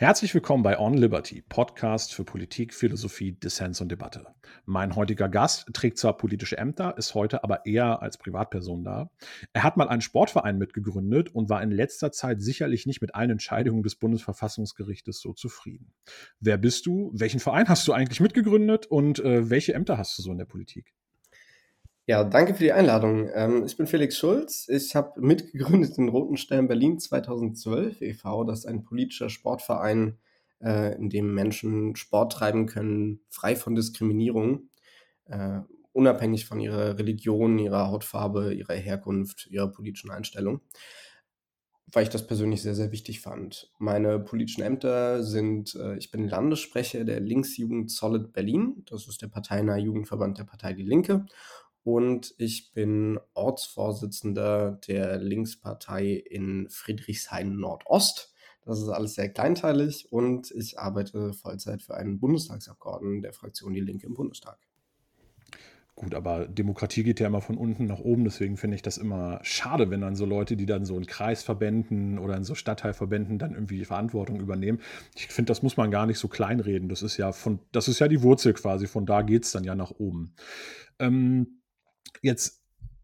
Herzlich willkommen bei On Liberty, Podcast für Politik, Philosophie, Dissens und Debatte. Mein heutiger Gast trägt zwar politische Ämter, ist heute aber eher als Privatperson da. Er hat mal einen Sportverein mitgegründet und war in letzter Zeit sicherlich nicht mit allen Entscheidungen des Bundesverfassungsgerichtes so zufrieden. Wer bist du? Welchen Verein hast du eigentlich mitgegründet und äh, welche Ämter hast du so in der Politik? Ja, danke für die Einladung. Ähm, ich bin Felix Schulz. Ich habe mitgegründet den Roten Stern Berlin 2012 e.V. Das ist ein politischer Sportverein, äh, in dem Menschen Sport treiben können, frei von Diskriminierung, äh, unabhängig von ihrer Religion, ihrer Hautfarbe, ihrer Herkunft, ihrer politischen Einstellung, weil ich das persönlich sehr, sehr wichtig fand. Meine politischen Ämter sind, äh, ich bin Landessprecher der Linksjugend Solid Berlin. Das ist der parteinahe Jugendverband der Partei Die Linke und ich bin Ortsvorsitzender der Linkspartei in Friedrichshain Nordost. Das ist alles sehr kleinteilig und ich arbeite Vollzeit für einen Bundestagsabgeordneten der Fraktion Die Linke im Bundestag. Gut, aber Demokratie geht ja immer von unten nach oben, deswegen finde ich das immer schade, wenn dann so Leute, die dann so in Kreisverbänden oder in so Stadtteilverbänden dann irgendwie die Verantwortung übernehmen. Ich finde, das muss man gar nicht so kleinreden. Das ist ja von, das ist ja die Wurzel quasi, von da geht es dann ja nach oben. Ähm, Jetzt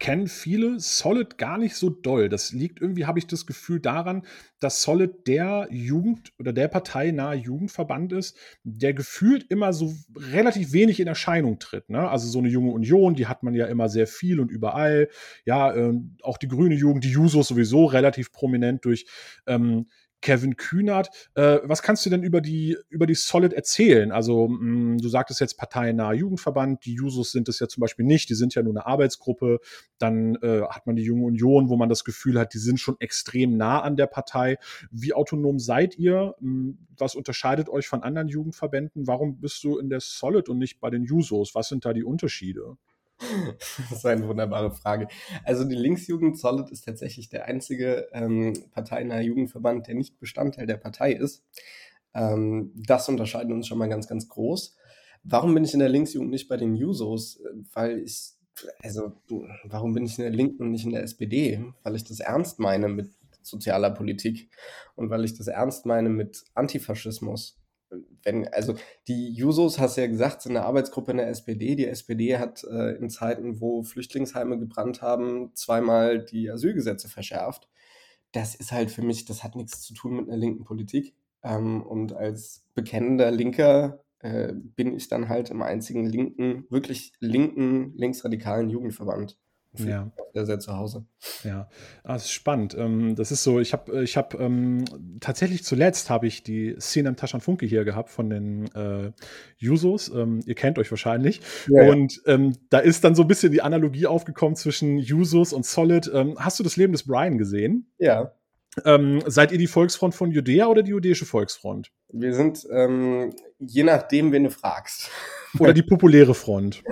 kennen viele Solid gar nicht so doll. Das liegt irgendwie, habe ich das Gefühl, daran, dass Solid der Jugend oder der Partei nahe Jugendverband ist, der gefühlt immer so relativ wenig in Erscheinung tritt. Ne? Also so eine junge Union, die hat man ja immer sehr viel und überall. Ja, äh, auch die grüne Jugend, die Jusos sowieso relativ prominent durch ähm, Kevin Kühnert. Äh, was kannst du denn über die, über die Solid erzählen? Also, mh, mm, du sagtest jetzt parteiennaher Jugendverband, die Jusos sind es ja zum Beispiel nicht, die sind ja nur eine Arbeitsgruppe. Dann äh, hat man die Junge Union, wo man das Gefühl hat, die sind schon extrem nah an der Partei. Wie autonom seid ihr? Mm, was unterscheidet euch von anderen Jugendverbänden? Warum bist du in der Solid und nicht bei den Jusos? Was sind da die Unterschiede? Das ist eine wunderbare Frage. Also die Linksjugend Solid ist tatsächlich der einzige ähm, parteinahe Jugendverband, der nicht Bestandteil der Partei ist. Ähm, das unterscheidet uns schon mal ganz, ganz groß. Warum bin ich in der Linksjugend nicht bei den Jusos? Weil ich, also, warum bin ich in der Linken und nicht in der SPD? Weil ich das ernst meine mit sozialer Politik und weil ich das ernst meine mit Antifaschismus wenn, also die Jusos, hast du ja gesagt, sind eine Arbeitsgruppe in der SPD. Die SPD hat äh, in Zeiten, wo Flüchtlingsheime gebrannt haben, zweimal die Asylgesetze verschärft. Das ist halt für mich, das hat nichts zu tun mit einer linken Politik. Ähm, und als bekennender Linker äh, bin ich dann halt im einzigen linken, wirklich linken, linksradikalen Jugendverband ja. sehr, sehr zu Hause. Ja, ah, das ist spannend. Ähm, das ist so, ich habe ich hab, ähm, tatsächlich zuletzt habe ich die Szene am Taschan Funke hier gehabt von den äh, Jusos. Ähm, ihr kennt euch wahrscheinlich. Ja, und ähm, da ist dann so ein bisschen die Analogie aufgekommen zwischen Jusos und Solid. Ähm, hast du das Leben des Brian gesehen? Ja. Ähm, seid ihr die Volksfront von Judäa oder die jüdische Volksfront? Wir sind, je nachdem, wen du fragst. Oder die populäre Front.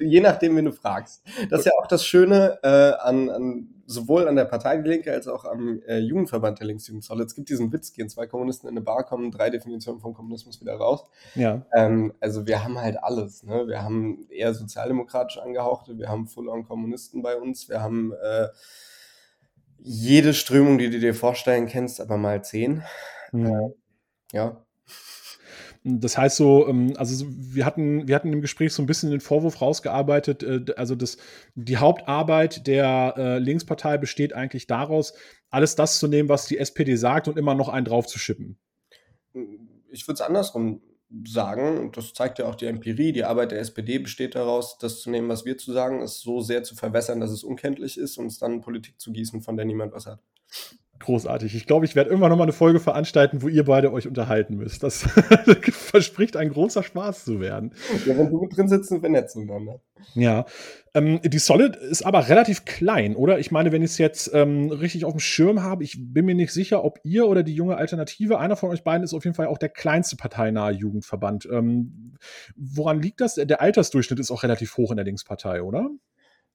Je nachdem, wen du fragst. Das ist ja auch das Schöne äh, an, an sowohl an der Partei Die Linke als auch am äh, Jugendverband der Linksjugendzolle. Es gibt diesen Witz, gehen zwei Kommunisten in eine Bar, kommen drei Definitionen vom Kommunismus wieder raus. Ja. Ähm, also wir haben halt alles. Ne? Wir haben eher sozialdemokratisch angehauchte, wir haben Full-on-Kommunisten bei uns, wir haben äh, jede Strömung, die du dir vorstellen kennst, aber mal zehn. Ja. ja. Das heißt so, ähm, also wir hatten, wir hatten im Gespräch so ein bisschen den Vorwurf rausgearbeitet, äh, also das, die Hauptarbeit der äh, Linkspartei besteht eigentlich daraus, alles das zu nehmen, was die SPD sagt und immer noch einen drauf zu schippen. Ich würde es andersrum sagen, das zeigt ja auch die Empirie, die Arbeit der SPD besteht daraus, das zu nehmen, was wir zu sagen, es so sehr zu verwässern, dass es unkenntlich ist und es dann Politik zu gießen, von der niemand was hat. Großartig. Ich glaube, ich werde irgendwann nochmal eine Folge veranstalten, wo ihr beide euch unterhalten müsst. Das verspricht ein großer Spaß zu werden. Ja, wenn du mit drin sitzt, wir nett zueinander. Ja. Ähm, die Solid ist aber relativ klein, oder? Ich meine, wenn ich es jetzt ähm, richtig auf dem Schirm habe, ich bin mir nicht sicher, ob ihr oder die junge Alternative, einer von euch beiden ist auf jeden Fall auch der kleinste parteinahe Jugendverband. Ähm, woran liegt das? Der Altersdurchschnitt ist auch relativ hoch in der Linkspartei, oder?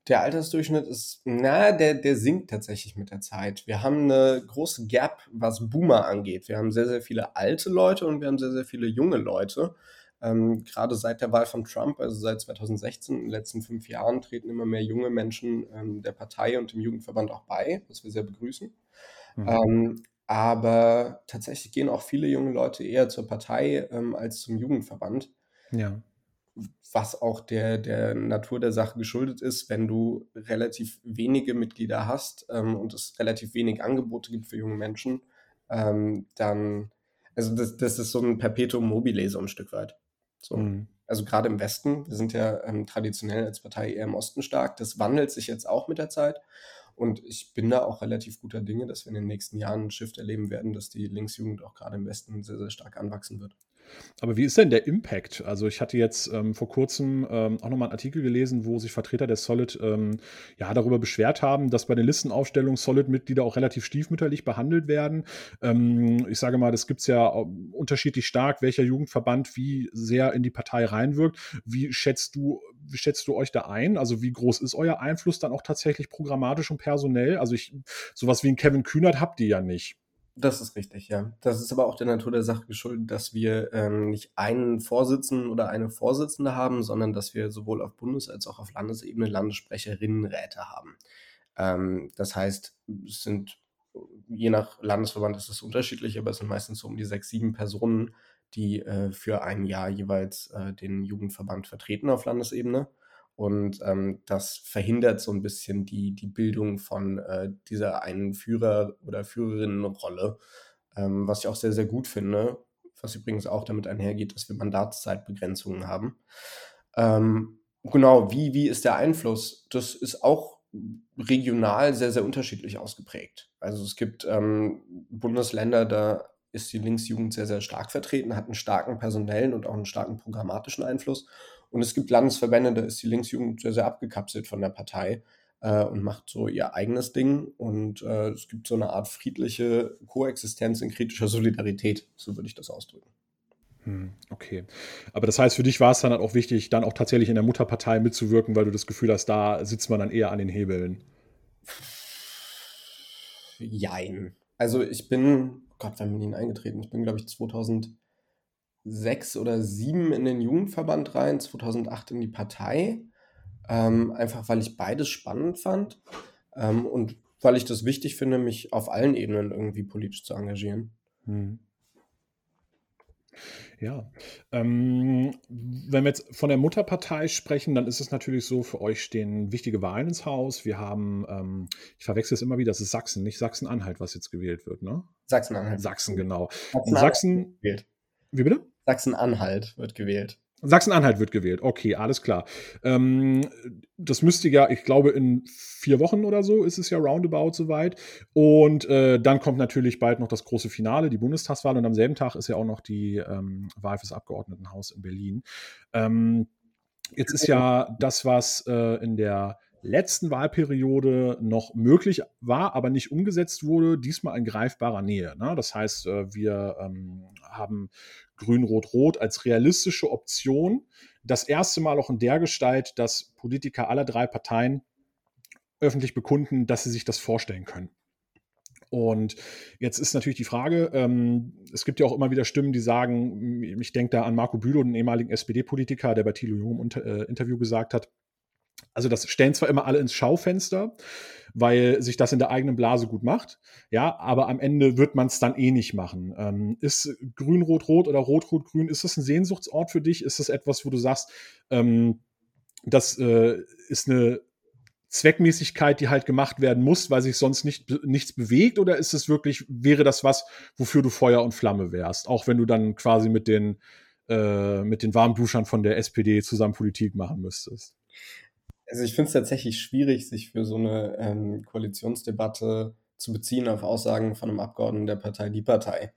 Der Altersdurchschnitt ist, na, der, der sinkt tatsächlich mit der Zeit. Wir haben eine große Gap, was Boomer angeht. Wir haben sehr, sehr viele alte Leute und wir haben sehr, sehr viele junge Leute. Ähm, gerade seit der Wahl von Trump, also seit 2016, in den letzten fünf Jahren, treten immer mehr junge Menschen ähm, der Partei und dem Jugendverband auch bei, was wir sehr begrüßen. Mhm. Ähm, aber tatsächlich gehen auch viele junge Leute eher zur Partei ähm, als zum Jugendverband. Ja. Was auch der, der Natur der Sache geschuldet ist, wenn du relativ wenige Mitglieder hast ähm, und es relativ wenig Angebote gibt für junge Menschen, ähm, dann, also das, das ist so ein Perpetuum mobile so ein Stück weit. So. Mhm. Also gerade im Westen, wir sind ja ähm, traditionell als Partei eher im Osten stark, das wandelt sich jetzt auch mit der Zeit. Und ich bin da auch relativ guter Dinge, dass wir in den nächsten Jahren einen Shift erleben werden, dass die Linksjugend auch gerade im Westen sehr, sehr stark anwachsen wird. Aber wie ist denn der Impact? Also ich hatte jetzt ähm, vor kurzem ähm, auch nochmal einen Artikel gelesen, wo sich Vertreter der Solid ähm, ja darüber beschwert haben, dass bei den Listenaufstellungen Solid-Mitglieder auch relativ stiefmütterlich behandelt werden. Ähm, ich sage mal, das gibt es ja unterschiedlich stark, welcher Jugendverband wie sehr in die Partei reinwirkt. Wie schätzt du, wie schätzt du euch da ein? Also wie groß ist euer Einfluss dann auch tatsächlich programmatisch und personell? Also ich, sowas wie ein Kevin Kühnert habt ihr ja nicht. Das ist richtig, ja. Das ist aber auch der Natur der Sache geschuldet, dass wir ähm, nicht einen Vorsitzenden oder eine Vorsitzende haben, sondern dass wir sowohl auf Bundes- als auch auf Landesebene Landessprecherinnenräte haben. Ähm, das heißt, es sind je nach Landesverband ist es unterschiedlich, aber es sind meistens so um die sechs, sieben Personen, die äh, für ein Jahr jeweils äh, den Jugendverband vertreten auf Landesebene. Und ähm, das verhindert so ein bisschen die, die Bildung von äh, dieser einen Führer- oder Führerinnenrolle, ähm, was ich auch sehr, sehr gut finde, was übrigens auch damit einhergeht, dass wir Mandatszeitbegrenzungen haben. Ähm, genau, wie, wie ist der Einfluss? Das ist auch regional sehr, sehr unterschiedlich ausgeprägt. Also es gibt ähm, Bundesländer, da ist die Linksjugend sehr, sehr stark vertreten, hat einen starken personellen und auch einen starken programmatischen Einfluss. Und es gibt Landesverbände, da ist die Linksjugend sehr, sehr abgekapselt von der Partei äh, und macht so ihr eigenes Ding. Und äh, es gibt so eine Art friedliche Koexistenz in kritischer Solidarität, so würde ich das ausdrücken. Hm, okay. Aber das heißt, für dich war es dann halt auch wichtig, dann auch tatsächlich in der Mutterpartei mitzuwirken, weil du das Gefühl hast, da sitzt man dann eher an den Hebeln. Jein. Also ich bin, Gott, wann bin ich eingetreten? Ich bin, glaube ich, 2000 sechs oder sieben in den Jugendverband rein, 2008 in die Partei. Ähm, einfach weil ich beides spannend fand ähm, und weil ich das wichtig finde, mich auf allen Ebenen irgendwie politisch zu engagieren. Hm. Ja, ähm, wenn wir jetzt von der Mutterpartei sprechen, dann ist es natürlich so, für euch stehen wichtige Wahlen ins Haus. Wir haben, ähm, ich verwechsel es immer wieder, das ist Sachsen, nicht Sachsen-Anhalt, was jetzt gewählt wird, ne? Sachsen-Anhalt. Sachsen, genau. Sachsen, Sachsen Wie bitte? Sachsen-Anhalt wird gewählt. Sachsen-Anhalt wird gewählt. Okay, alles klar. Ähm, das müsste ja, ich glaube, in vier Wochen oder so ist es ja roundabout soweit. Und äh, dann kommt natürlich bald noch das große Finale, die Bundestagswahl. Und am selben Tag ist ja auch noch die ähm, Wahl fürs Abgeordnetenhaus in Berlin. Ähm, jetzt ist ja das, was äh, in der letzten Wahlperiode noch möglich war, aber nicht umgesetzt wurde, diesmal in greifbarer Nähe. Ne? Das heißt, äh, wir ähm, haben Grün-Rot-Rot als realistische Option. Das erste Mal auch in der Gestalt, dass Politiker aller drei Parteien öffentlich bekunden, dass sie sich das vorstellen können. Und jetzt ist natürlich die Frage, ähm, es gibt ja auch immer wieder Stimmen, die sagen, ich denke da an Marco Bülow, den ehemaligen SPD-Politiker, der bei Thilo Jung im äh, Interview gesagt hat, also das stellen zwar immer alle ins Schaufenster, weil sich das in der eigenen Blase gut macht, ja, aber am Ende wird man es dann eh nicht machen. Ähm, ist Grün-Rot-Rot oder Rot-Rot-Grün, ist das ein Sehnsuchtsort für dich? Ist das etwas, wo du sagst, ähm, das äh, ist eine Zweckmäßigkeit, die halt gemacht werden muss, weil sich sonst nicht, nichts bewegt? Oder ist es wirklich, wäre das was, wofür du Feuer und Flamme wärst? Auch wenn du dann quasi mit den, äh, mit den Warmduschern von der SPD zusammen Politik machen müsstest? Also ich finde es tatsächlich schwierig, sich für so eine ähm, Koalitionsdebatte zu beziehen auf Aussagen von einem Abgeordneten der Partei Die Partei.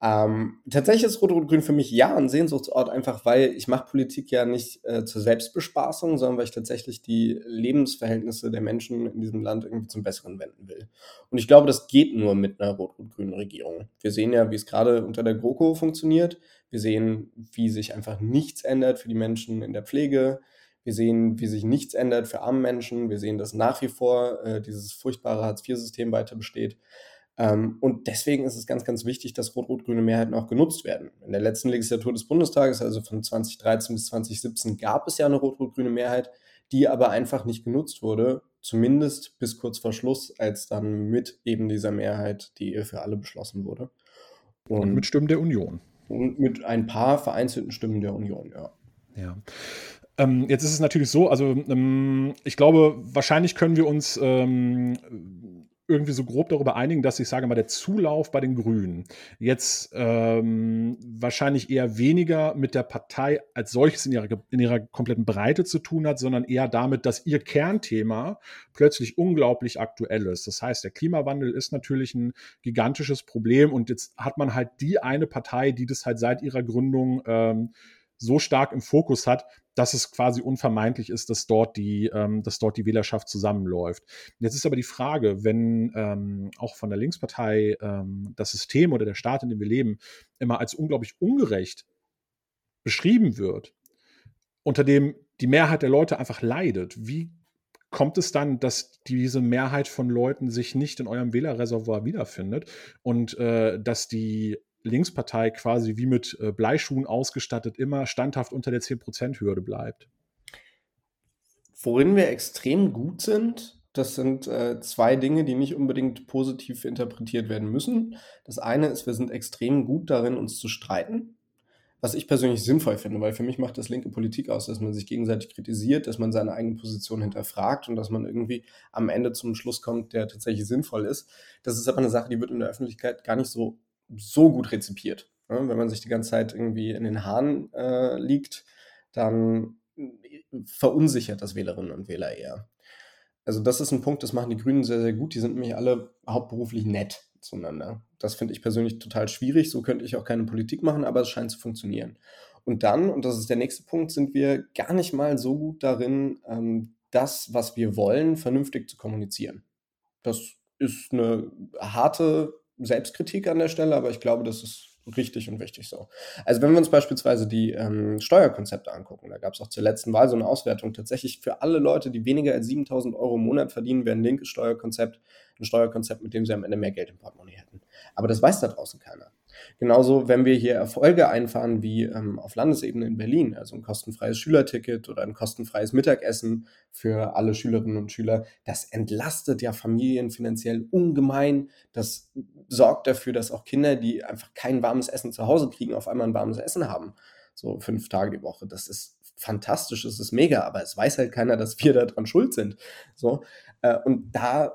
Ähm, tatsächlich ist Rot-Rot-Grün für mich ja ein Sehnsuchtsort, einfach weil ich mache Politik ja nicht äh, zur Selbstbespaßung, sondern weil ich tatsächlich die Lebensverhältnisse der Menschen in diesem Land irgendwie zum Besseren wenden will. Und ich glaube, das geht nur mit einer rot-rot-grünen Regierung. Wir sehen ja, wie es gerade unter der GroKo funktioniert. Wir sehen, wie sich einfach nichts ändert für die Menschen in der Pflege. Wir sehen, wie sich nichts ändert für arme Menschen. Wir sehen, dass nach wie vor äh, dieses furchtbare Hartz-IV-System weiter besteht. Ähm, und deswegen ist es ganz, ganz wichtig, dass rot-rot-grüne Mehrheiten auch genutzt werden. In der letzten Legislatur des Bundestages, also von 2013 bis 2017, gab es ja eine rot-rot-grüne Mehrheit, die aber einfach nicht genutzt wurde, zumindest bis kurz vor Schluss, als dann mit eben dieser Mehrheit die Ehe für alle beschlossen wurde. Und, und mit Stimmen der Union. Und mit ein paar vereinzelten Stimmen der Union, ja. Ja. Ähm, jetzt ist es natürlich so, also ähm, ich glaube, wahrscheinlich können wir uns ähm, irgendwie so grob darüber einigen, dass ich sage mal, der Zulauf bei den Grünen jetzt ähm, wahrscheinlich eher weniger mit der Partei als solches in ihrer, in ihrer kompletten Breite zu tun hat, sondern eher damit, dass ihr Kernthema plötzlich unglaublich aktuell ist. Das heißt, der Klimawandel ist natürlich ein gigantisches Problem und jetzt hat man halt die eine Partei, die das halt seit ihrer Gründung ähm, so stark im Fokus hat, dass es quasi unvermeidlich ist, dass dort die, ähm, dass dort die Wählerschaft zusammenläuft. Jetzt ist aber die Frage, wenn ähm, auch von der Linkspartei ähm, das System oder der Staat, in dem wir leben, immer als unglaublich ungerecht beschrieben wird, unter dem die Mehrheit der Leute einfach leidet, wie kommt es dann, dass diese Mehrheit von Leuten sich nicht in eurem Wählerreservoir wiederfindet und äh, dass die Linkspartei quasi wie mit äh, Bleischuhen ausgestattet immer standhaft unter der 10%-Hürde bleibt. Worin wir extrem gut sind, das sind äh, zwei Dinge, die nicht unbedingt positiv interpretiert werden müssen. Das eine ist, wir sind extrem gut darin, uns zu streiten, was ich persönlich sinnvoll finde, weil für mich macht das linke Politik aus, dass man sich gegenseitig kritisiert, dass man seine eigene Position hinterfragt und dass man irgendwie am Ende zum Schluss kommt, der tatsächlich sinnvoll ist. Das ist aber eine Sache, die wird in der Öffentlichkeit gar nicht so so gut rezipiert. Ja, wenn man sich die ganze Zeit irgendwie in den Haaren äh, liegt, dann verunsichert das Wählerinnen und Wähler eher. Also das ist ein Punkt, das machen die Grünen sehr, sehr gut. Die sind nämlich alle hauptberuflich nett zueinander. Das finde ich persönlich total schwierig. So könnte ich auch keine Politik machen, aber es scheint zu funktionieren. Und dann, und das ist der nächste Punkt, sind wir gar nicht mal so gut darin, ähm, das, was wir wollen, vernünftig zu kommunizieren. Das ist eine harte Selbstkritik an der Stelle, aber ich glaube, das ist richtig und wichtig so. Also wenn wir uns beispielsweise die ähm, Steuerkonzepte angucken, da gab es auch zur letzten Wahl so eine Auswertung, tatsächlich für alle Leute, die weniger als 7000 Euro im Monat verdienen, wäre ein linkes Steuerkonzept ein Steuerkonzept, mit dem sie am Ende mehr Geld im Portemonnaie hätten. Aber das weiß da draußen keiner. Genauso, wenn wir hier Erfolge einfahren wie ähm, auf Landesebene in Berlin, also ein kostenfreies Schülerticket oder ein kostenfreies Mittagessen für alle Schülerinnen und Schüler, das entlastet ja Familien finanziell ungemein. Das sorgt dafür, dass auch Kinder, die einfach kein warmes Essen zu Hause kriegen, auf einmal ein warmes Essen haben. So fünf Tage die Woche. Das ist fantastisch, das ist mega, aber es weiß halt keiner, dass wir daran schuld sind. So, äh, und da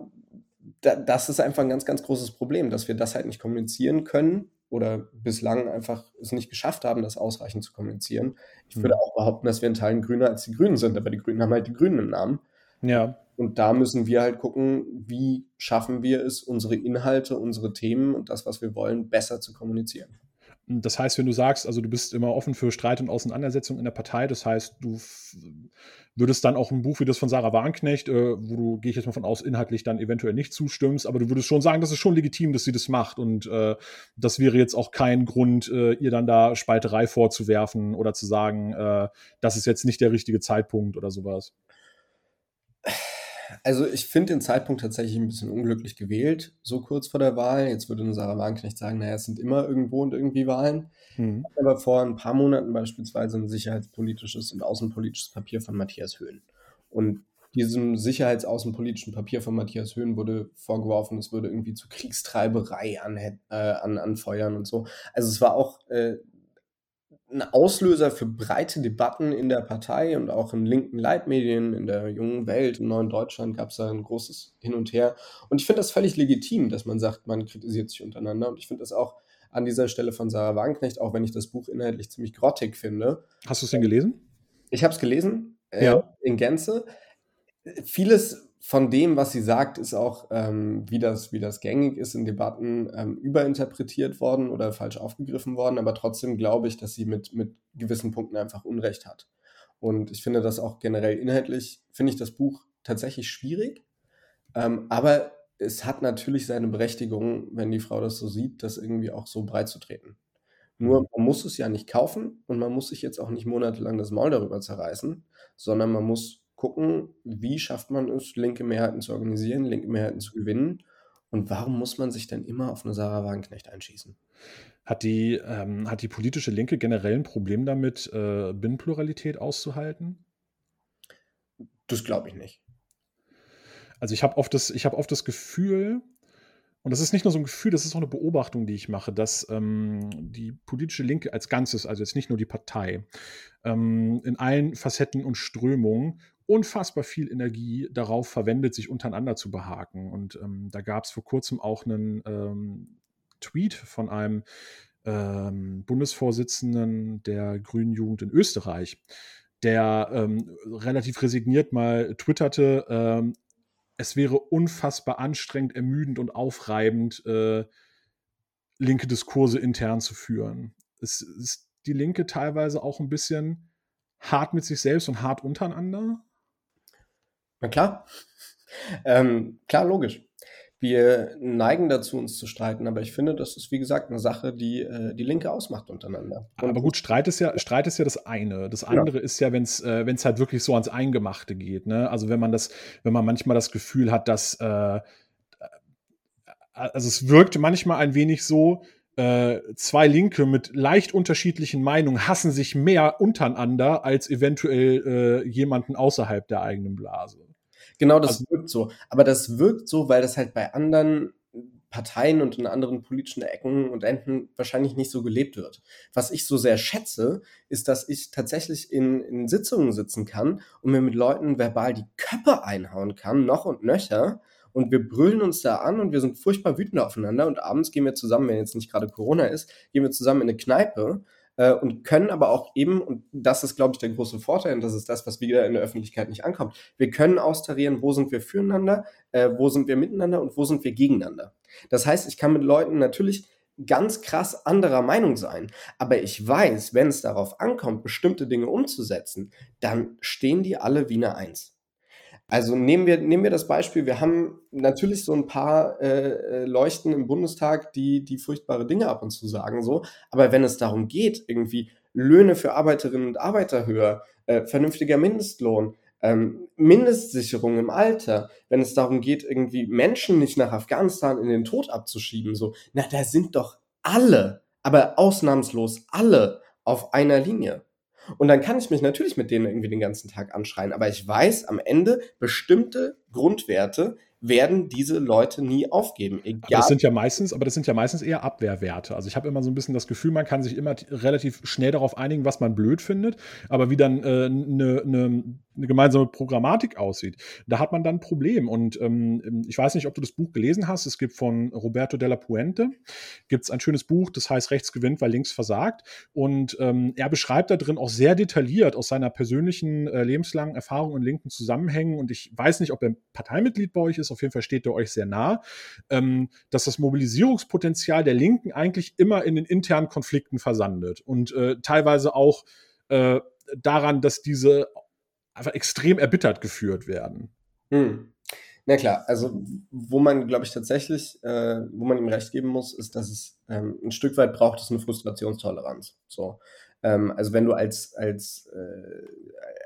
da, das ist einfach ein ganz, ganz großes Problem, dass wir das halt nicht kommunizieren können oder bislang einfach es nicht geschafft haben, das ausreichend zu kommunizieren. Ich würde hm. auch behaupten, dass wir in Teilen grüner als die Grünen sind, aber die Grünen haben halt die Grünen im Namen. Ja. Und da müssen wir halt gucken, wie schaffen wir es, unsere Inhalte, unsere Themen und das, was wir wollen, besser zu kommunizieren. Das heißt, wenn du sagst, also du bist immer offen für Streit und Auseinandersetzung in der Partei, das heißt, du würdest dann auch ein Buch wie das von Sarah Warnknecht, äh, wo du, gehe ich jetzt mal von aus, inhaltlich dann eventuell nicht zustimmst, aber du würdest schon sagen, das ist schon legitim, dass sie das macht und äh, das wäre jetzt auch kein Grund, äh, ihr dann da Spalterei vorzuwerfen oder zu sagen, äh, das ist jetzt nicht der richtige Zeitpunkt oder sowas. Also ich finde den Zeitpunkt tatsächlich ein bisschen unglücklich gewählt, so kurz vor der Wahl. Jetzt würde eine Sarah Wagenknecht sagen, naja, es sind immer irgendwo und irgendwie Wahlen. Mhm. Aber vor ein paar Monaten beispielsweise ein sicherheitspolitisches und außenpolitisches Papier von Matthias Höhn. Und diesem sicherheitsaußenpolitischen Papier von Matthias Höhn wurde vorgeworfen, es würde irgendwie zu Kriegstreiberei an, äh, an, anfeuern und so. Also es war auch äh, ein Auslöser für breite Debatten in der Partei und auch in linken Leitmedien, in der jungen Welt, im neuen Deutschland gab es da ein großes Hin und Her. Und ich finde das völlig legitim, dass man sagt, man kritisiert sich untereinander. Und ich finde das auch an dieser Stelle von Sarah Wagenknecht, auch wenn ich das Buch inhaltlich ziemlich grottig finde. Hast du es denn gelesen? Ich habe es gelesen, äh, ja. in Gänze. Vieles von dem, was sie sagt, ist auch, ähm, wie, das, wie das gängig ist in Debatten, ähm, überinterpretiert worden oder falsch aufgegriffen worden. Aber trotzdem glaube ich, dass sie mit, mit gewissen Punkten einfach Unrecht hat. Und ich finde das auch generell inhaltlich, finde ich das Buch tatsächlich schwierig. Ähm, aber es hat natürlich seine Berechtigung, wenn die Frau das so sieht, das irgendwie auch so breit zu treten. Nur mhm. man muss es ja nicht kaufen und man muss sich jetzt auch nicht monatelang das Maul darüber zerreißen, sondern man muss gucken, wie schafft man es, linke Mehrheiten zu organisieren, linke Mehrheiten zu gewinnen. Und warum muss man sich denn immer auf eine Sarah Wagenknecht einschießen? Hat die, ähm, hat die politische Linke generell ein Problem damit, äh, Binnenpluralität auszuhalten? Das glaube ich nicht. Also ich habe oft, das, hab oft das Gefühl, und das ist nicht nur so ein Gefühl, das ist auch eine Beobachtung, die ich mache, dass ähm, die politische Linke als Ganzes, also jetzt nicht nur die Partei, ähm, in allen Facetten und Strömungen unfassbar viel Energie darauf verwendet, sich untereinander zu behaken. Und ähm, da gab es vor kurzem auch einen ähm, Tweet von einem ähm, Bundesvorsitzenden der Grünen Jugend in Österreich, der ähm, relativ resigniert mal twitterte, ähm, es wäre unfassbar anstrengend, ermüdend und aufreibend, äh, linke Diskurse intern zu führen. Es ist die Linke teilweise auch ein bisschen hart mit sich selbst und hart untereinander? Na klar. Ähm, klar, logisch. Wir neigen dazu, uns zu streiten, aber ich finde, das ist, wie gesagt, eine Sache, die äh, die Linke ausmacht untereinander. Und aber gut, Streit ist ja, Streit ist ja das eine. Das andere ja. ist ja, wenn es äh, halt wirklich so ans Eingemachte geht. Ne? Also wenn man das, wenn man manchmal das Gefühl hat, dass äh, also es wirkt manchmal ein wenig so, äh, zwei Linke mit leicht unterschiedlichen Meinungen hassen sich mehr untereinander als eventuell äh, jemanden außerhalb der eigenen Blase. Genau, das also, wirkt so. Aber das wirkt so, weil das halt bei anderen Parteien und in anderen politischen Ecken und Enden wahrscheinlich nicht so gelebt wird. Was ich so sehr schätze, ist, dass ich tatsächlich in, in Sitzungen sitzen kann und mir mit Leuten verbal die Köpfe einhauen kann, noch und nöcher. Und wir brüllen uns da an und wir sind furchtbar wütend aufeinander. Und abends gehen wir zusammen, wenn jetzt nicht gerade Corona ist, gehen wir zusammen in eine Kneipe äh, und können aber auch eben, und das ist, glaube ich, der große Vorteil, und das ist das, was wieder in der Öffentlichkeit nicht ankommt, wir können austarieren, wo sind wir füreinander, äh, wo sind wir miteinander und wo sind wir gegeneinander. Das heißt, ich kann mit Leuten natürlich ganz krass anderer Meinung sein. Aber ich weiß, wenn es darauf ankommt, bestimmte Dinge umzusetzen, dann stehen die alle wie eine Eins. Also nehmen wir, nehmen wir das Beispiel, wir haben natürlich so ein paar äh, äh, Leuchten im Bundestag, die, die furchtbare Dinge ab und zu sagen, so. Aber wenn es darum geht, irgendwie Löhne für Arbeiterinnen und Arbeiter höher, äh, vernünftiger Mindestlohn, ähm, Mindestsicherung im Alter, wenn es darum geht, irgendwie Menschen nicht nach Afghanistan in den Tod abzuschieben, so, na, da sind doch alle, aber ausnahmslos alle auf einer Linie. Und dann kann ich mich natürlich mit denen irgendwie den ganzen Tag anschreien, aber ich weiß am Ende bestimmte Grundwerte werden diese Leute nie aufgeben. Egal. Aber das sind ja meistens, aber das sind ja meistens eher Abwehrwerte. Also ich habe immer so ein bisschen das Gefühl, man kann sich immer relativ schnell darauf einigen, was man blöd findet, aber wie dann eine äh, ne, ne eine gemeinsame Programmatik aussieht. Da hat man dann ein Problem. Und ähm, ich weiß nicht, ob du das Buch gelesen hast. Es gibt von Roberto della Puente gibt es ein schönes Buch, das heißt Rechts gewinnt, weil links versagt. Und ähm, er beschreibt da drin auch sehr detailliert aus seiner persönlichen äh, lebenslangen Erfahrung in linken Zusammenhängen. Und ich weiß nicht, ob er Parteimitglied bei euch ist. Auf jeden Fall steht er euch sehr nah, ähm, dass das Mobilisierungspotenzial der Linken eigentlich immer in den internen Konflikten versandet und äh, teilweise auch äh, daran, dass diese einfach extrem erbittert geführt werden. Hm. Na klar, also wo man, glaube ich, tatsächlich, äh, wo man ihm recht geben muss, ist, dass es ähm, ein Stück weit braucht es eine Frustrationstoleranz. So. Ähm, also wenn du als, als, äh,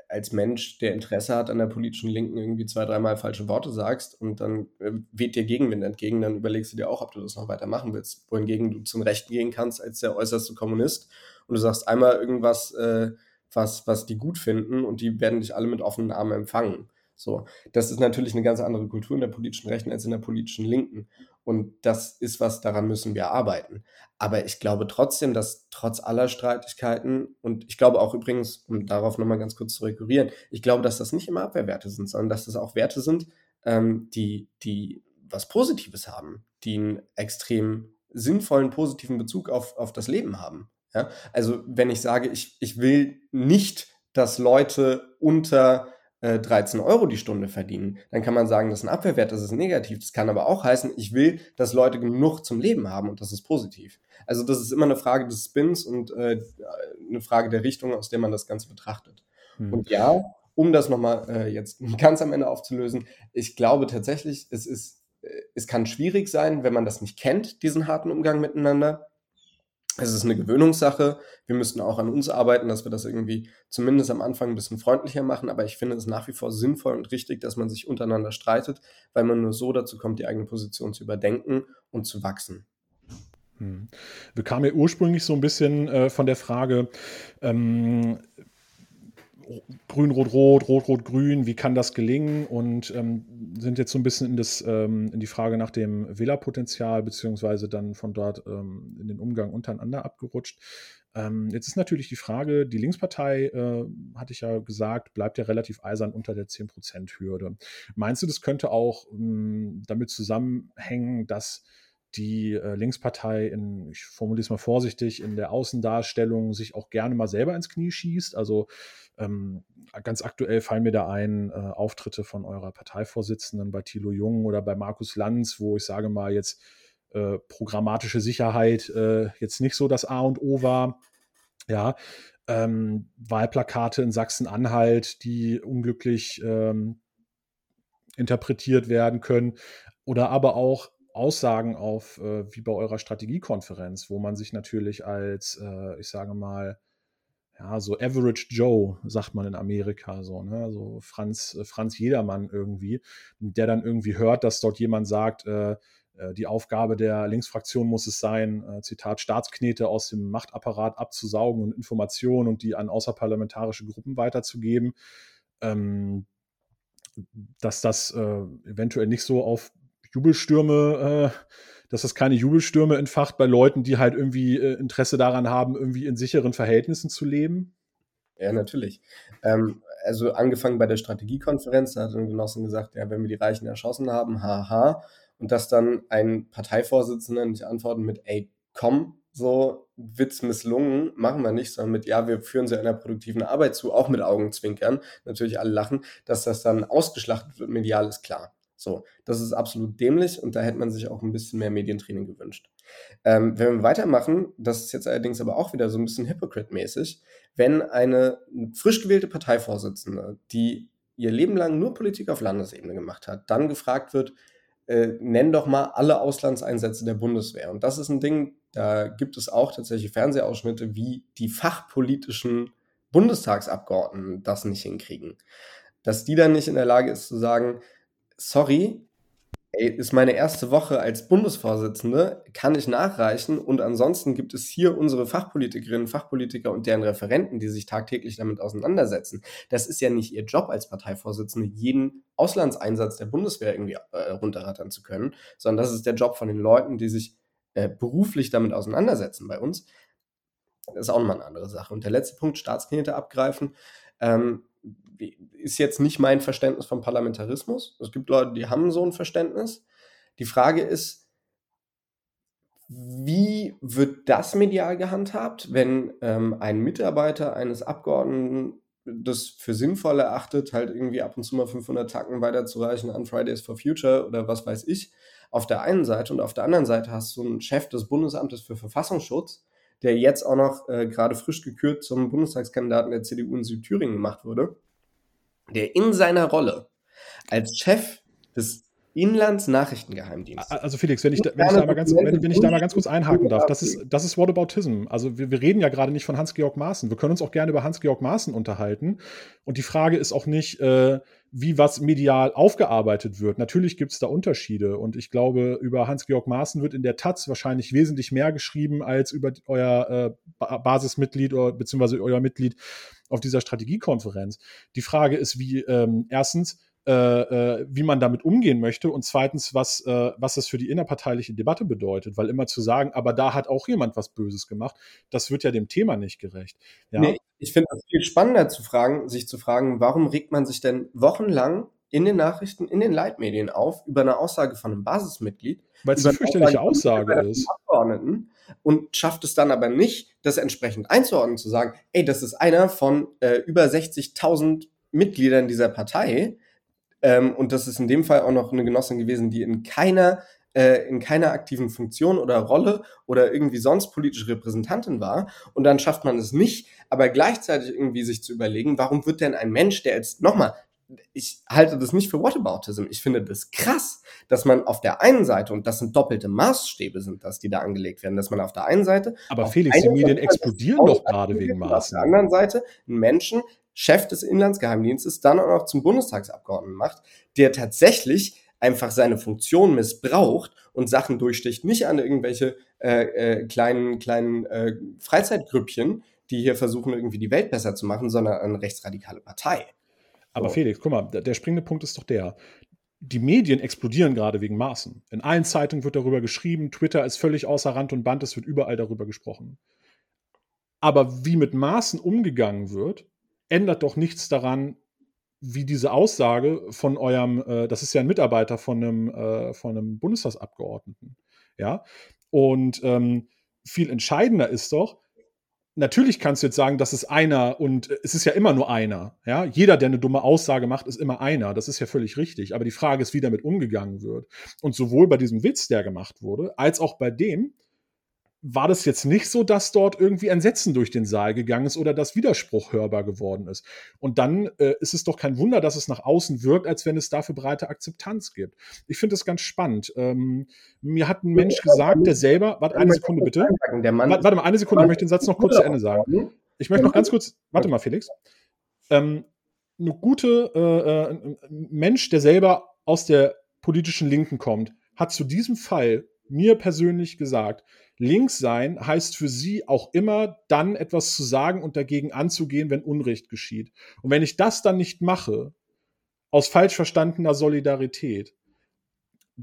als Mensch, der Interesse hat an der politischen Linken, irgendwie zwei, dreimal falsche Worte sagst und dann äh, weht dir Gegenwind entgegen, dann überlegst du dir auch, ob du das noch weiter machen willst. Wohingegen du zum Rechten gehen kannst als der äußerste Kommunist und du sagst einmal irgendwas, äh, was, was die gut finden und die werden dich alle mit offenen Armen empfangen. So, das ist natürlich eine ganz andere Kultur in der politischen Rechten als in der politischen Linken. Und das ist was, daran müssen wir arbeiten. Aber ich glaube trotzdem, dass trotz aller Streitigkeiten, und ich glaube auch übrigens, um darauf nochmal ganz kurz zu rekurrieren, ich glaube, dass das nicht immer Abwehrwerte sind, sondern dass das auch Werte sind, ähm, die, die was Positives haben, die einen extrem sinnvollen, positiven Bezug auf, auf das Leben haben. Ja? Also wenn ich sage, ich, ich will nicht, dass Leute unter äh, 13 Euro die Stunde verdienen, dann kann man sagen, das ist ein Abwehrwert, das ist negativ. Das kann aber auch heißen, ich will, dass Leute genug zum Leben haben und das ist positiv. Also das ist immer eine Frage des Spins und äh, eine Frage der Richtung, aus der man das Ganze betrachtet. Hm. Und ja, um das nochmal äh, jetzt ganz am Ende aufzulösen, ich glaube tatsächlich, es ist, äh, es kann schwierig sein, wenn man das nicht kennt, diesen harten Umgang miteinander es ist eine Gewöhnungssache. Wir müssten auch an uns arbeiten, dass wir das irgendwie zumindest am Anfang ein bisschen freundlicher machen. Aber ich finde es nach wie vor sinnvoll und richtig, dass man sich untereinander streitet, weil man nur so dazu kommt, die eigene Position zu überdenken und zu wachsen. Hm. Wir kamen ja ursprünglich so ein bisschen äh, von der Frage, ähm, Grün-Rot-Rot, Rot-Rot-Grün, wie kann das gelingen? Und ähm, sind jetzt so ein bisschen in, das, ähm, in die Frage nach dem Wählerpotenzial, beziehungsweise dann von dort ähm, in den Umgang untereinander abgerutscht. Ähm, jetzt ist natürlich die Frage, die Linkspartei, äh, hatte ich ja gesagt, bleibt ja relativ eisern unter der 10%-Hürde. Meinst du, das könnte auch ähm, damit zusammenhängen, dass die äh, Linkspartei in, ich formuliere es mal vorsichtig, in der Außendarstellung sich auch gerne mal selber ins Knie schießt. Also ähm, ganz aktuell fallen mir da ein äh, Auftritte von eurer Parteivorsitzenden bei Thilo Jung oder bei Markus Lanz, wo ich sage mal jetzt äh, programmatische Sicherheit äh, jetzt nicht so das A und O war. Ja, ähm, Wahlplakate in Sachsen-Anhalt, die unglücklich ähm, interpretiert werden können. Oder aber auch Aussagen auf, äh, wie bei eurer Strategiekonferenz, wo man sich natürlich als, äh, ich sage mal, ja, so Average Joe, sagt man in Amerika, so, ne, so Franz, äh, Franz Jedermann irgendwie, der dann irgendwie hört, dass dort jemand sagt, äh, äh die Aufgabe der Linksfraktion muss es sein, äh, Zitat, Staatsknete aus dem Machtapparat abzusaugen und Informationen und die an außerparlamentarische Gruppen weiterzugeben. Ähm, dass das eventuell nicht so auf Jubelstürme, äh, dass das keine Jubelstürme entfacht bei Leuten, die halt irgendwie äh, Interesse daran haben, irgendwie in sicheren Verhältnissen zu leben? Ja, natürlich. Ähm, also angefangen bei der Strategiekonferenz, da hat ein Genossen gesagt, ja, wenn wir die Reichen erschossen haben, haha. Und dass dann ein Parteivorsitzender nicht antworten mit, ey, komm, so Witz misslungen, machen wir nicht, sondern mit, ja, wir führen sie einer produktiven Arbeit zu, auch mit Augenzwinkern, natürlich alle lachen, dass das dann ausgeschlachtet wird, medial ist klar. So, das ist absolut dämlich und da hätte man sich auch ein bisschen mehr Medientraining gewünscht. Ähm, wenn wir weitermachen, das ist jetzt allerdings aber auch wieder so ein bisschen Hypocrite-mäßig, wenn eine frisch gewählte Parteivorsitzende, die ihr Leben lang nur Politik auf Landesebene gemacht hat, dann gefragt wird, äh, nenn doch mal alle Auslandseinsätze der Bundeswehr. Und das ist ein Ding, da gibt es auch tatsächlich Fernsehausschnitte, wie die fachpolitischen Bundestagsabgeordneten das nicht hinkriegen. Dass die dann nicht in der Lage ist zu sagen, sorry, ey, ist meine erste Woche als Bundesvorsitzende, kann ich nachreichen und ansonsten gibt es hier unsere Fachpolitikerinnen, Fachpolitiker und deren Referenten, die sich tagtäglich damit auseinandersetzen. Das ist ja nicht ihr Job als Parteivorsitzende, jeden Auslandseinsatz der Bundeswehr irgendwie äh, runterrattern zu können, sondern das ist der Job von den Leuten, die sich äh, beruflich damit auseinandersetzen bei uns. Das ist auch nochmal eine andere Sache. Und der letzte Punkt, Staatsknete abgreifen. Ähm, ist jetzt nicht mein Verständnis vom Parlamentarismus. Es gibt Leute, die haben so ein Verständnis. Die Frage ist, wie wird das medial gehandhabt, wenn ähm, ein Mitarbeiter eines Abgeordneten das für sinnvoll erachtet, halt irgendwie ab und zu mal 500 Tacken weiterzureichen an Fridays for Future oder was weiß ich, auf der einen Seite und auf der anderen Seite hast du einen Chef des Bundesamtes für Verfassungsschutz, der jetzt auch noch äh, gerade frisch gekürt zum Bundestagskandidaten der CDU in Südthüringen gemacht wurde der in seiner Rolle als Chef des Inlandsnachrichtengeheimdienstes. Also Felix, wenn ich, da, wenn ich, da, mal ganz, wenn, wenn ich da mal ganz kurz einhaken darf, das ist, das ist Whataboutism. Also wir, wir reden ja gerade nicht von Hans-Georg Maaßen. Wir können uns auch gerne über Hans-Georg Maaßen unterhalten. Und die Frage ist auch nicht, äh, wie was medial aufgearbeitet wird. Natürlich gibt es da Unterschiede. Und ich glaube, über Hans-Georg Maaßen wird in der Taz wahrscheinlich wesentlich mehr geschrieben als über euer äh, Basismitglied oder beziehungsweise euer Mitglied auf dieser Strategiekonferenz. Die Frage ist, wie ähm, erstens, äh, äh, wie man damit umgehen möchte und zweitens, was, äh, was das für die innerparteiliche Debatte bedeutet, weil immer zu sagen, aber da hat auch jemand was Böses gemacht, das wird ja dem Thema nicht gerecht. Ja? Nee, ich finde es viel spannender zu fragen, sich zu fragen, warum regt man sich denn wochenlang in den Nachrichten, in den Leitmedien auf über eine Aussage von einem Basismitglied. Weil es eine fürchterliche Aussage ist. Abgeordneten und schafft es dann aber nicht, das entsprechend einzuordnen, zu sagen, ey, das ist einer von äh, über 60.000 Mitgliedern dieser Partei. Ähm, und das ist in dem Fall auch noch eine Genossin gewesen, die in keiner äh, in keiner aktiven Funktion oder Rolle oder irgendwie sonst politische Repräsentantin war. Und dann schafft man es nicht, aber gleichzeitig irgendwie sich zu überlegen, warum wird denn ein Mensch, der jetzt nochmal ich halte das nicht für Whataboutism. Ich finde das krass, dass man auf der einen Seite, und das sind doppelte Maßstäbe, sind das, die da angelegt werden, dass man auf der einen Seite. Aber Felix, die Medien explodieren doch gerade wegen Maßen. Auf der anderen Seite einen Menschen, Chef des Inlandsgeheimdienstes, dann auch noch zum Bundestagsabgeordneten macht, der tatsächlich einfach seine Funktion missbraucht und Sachen durchsticht, nicht an irgendwelche äh, äh, kleinen, kleinen äh, Freizeitgrüppchen, die hier versuchen, irgendwie die Welt besser zu machen, sondern eine rechtsradikale Partei. Aber. Felix, guck mal, der springende Punkt ist doch der. Die Medien explodieren gerade wegen Maßen. In allen Zeitungen wird darüber geschrieben, Twitter ist völlig außer Rand und Band, es wird überall darüber gesprochen. Aber wie mit Maßen umgegangen wird, ändert doch nichts daran, wie diese Aussage von eurem, äh, das ist ja ein Mitarbeiter von einem, äh, von einem Bundestagsabgeordneten, ja. Und ähm, viel entscheidender ist doch, natürlich kannst du jetzt sagen, das ist einer und es ist ja immer nur einer. Ja? Jeder, der eine dumme Aussage macht, ist immer einer. Das ist ja völlig richtig. Aber die Frage ist, wie damit umgegangen wird. Und sowohl bei diesem Witz, der gemacht wurde, als auch bei dem, war das jetzt nicht so, dass dort irgendwie Entsetzen durch den Saal gegangen ist oder dass Widerspruch hörbar geworden ist. Und dann äh, ist es doch kein Wunder, dass es nach außen wirkt, als wenn es dafür breite Akzeptanz gibt. Ich finde das ganz spannend. Ähm, mir hat ein Mensch gesagt, der selber, warte eine Sekunde bitte. Warte mal, eine Sekunde, ich möchte den Satz noch kurz zu Ende sagen. Ich möchte noch ganz kurz, warte mal, Felix. Ähm, eine gute äh, äh Mensch, der selber aus der politischen Linken kommt, hat zu diesem Fall mir persönlich gesagt, links sein heißt für sie auch immer, dann etwas zu sagen und dagegen anzugehen, wenn Unrecht geschieht. Und wenn ich das dann nicht mache, aus falsch verstandener Solidarität,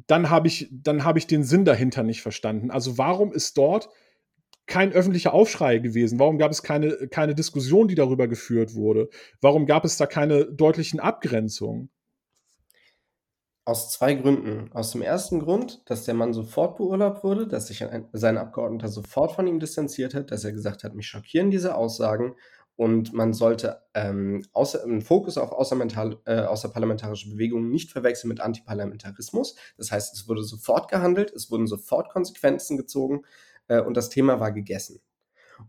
dann habe ich, dann ich den Sinn dahinter nicht verstanden. Also warum ist dort kein öffentlicher Aufschrei gewesen? Warum gab es keine, keine Diskussion, die darüber geführt wurde? Warum gab es da keine deutlichen Abgrenzungen? Aus zwei Gründen. Aus dem ersten Grund, dass der Mann sofort beurlaubt wurde, dass sich ein, sein Abgeordneter sofort von ihm distanziert hat, dass er gesagt hat, mich schockieren diese Aussagen und man sollte ähm, außer, einen Fokus auf äh, außerparlamentarische Bewegungen nicht verwechseln mit Antiparlamentarismus. Das heißt, es wurde sofort gehandelt, es wurden sofort Konsequenzen gezogen äh, und das Thema war gegessen.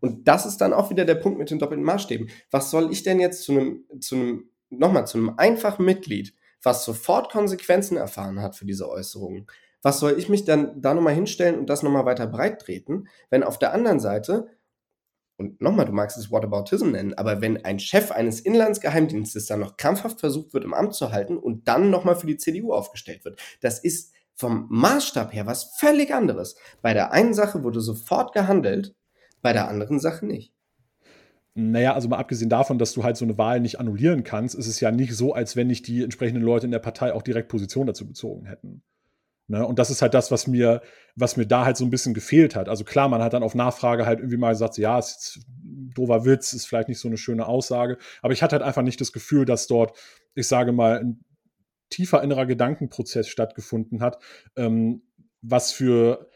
Und das ist dann auch wieder der Punkt mit den doppelten Maßstäben. Was soll ich denn jetzt zu einem, zu einem, nochmal, zu einem einfachen Mitglied, was sofort Konsequenzen erfahren hat für diese Äußerungen. Was soll ich mich dann da nochmal hinstellen und das nochmal weiter breit treten, wenn auf der anderen Seite, und nochmal, du magst es Whataboutism nennen, aber wenn ein Chef eines Inlandsgeheimdienstes dann noch krampfhaft versucht wird, im Amt zu halten und dann nochmal für die CDU aufgestellt wird, das ist vom Maßstab her was völlig anderes. Bei der einen Sache wurde sofort gehandelt, bei der anderen Sache nicht. Naja, also mal abgesehen davon, dass du halt so eine Wahl nicht annullieren kannst, ist es ja nicht so, als wenn nicht die entsprechenden Leute in der Partei auch direkt Position dazu bezogen hätten. Ne? Und das ist halt das, was mir, was mir da halt so ein bisschen gefehlt hat. Also klar, man hat dann auf Nachfrage halt irgendwie mal gesagt, ja, ist jetzt ein doofer Witz, ist vielleicht nicht so eine schöne Aussage. Aber ich hatte halt einfach nicht das Gefühl, dass dort, ich sage mal, ein tiefer innerer Gedankenprozess stattgefunden hat, ähm, was für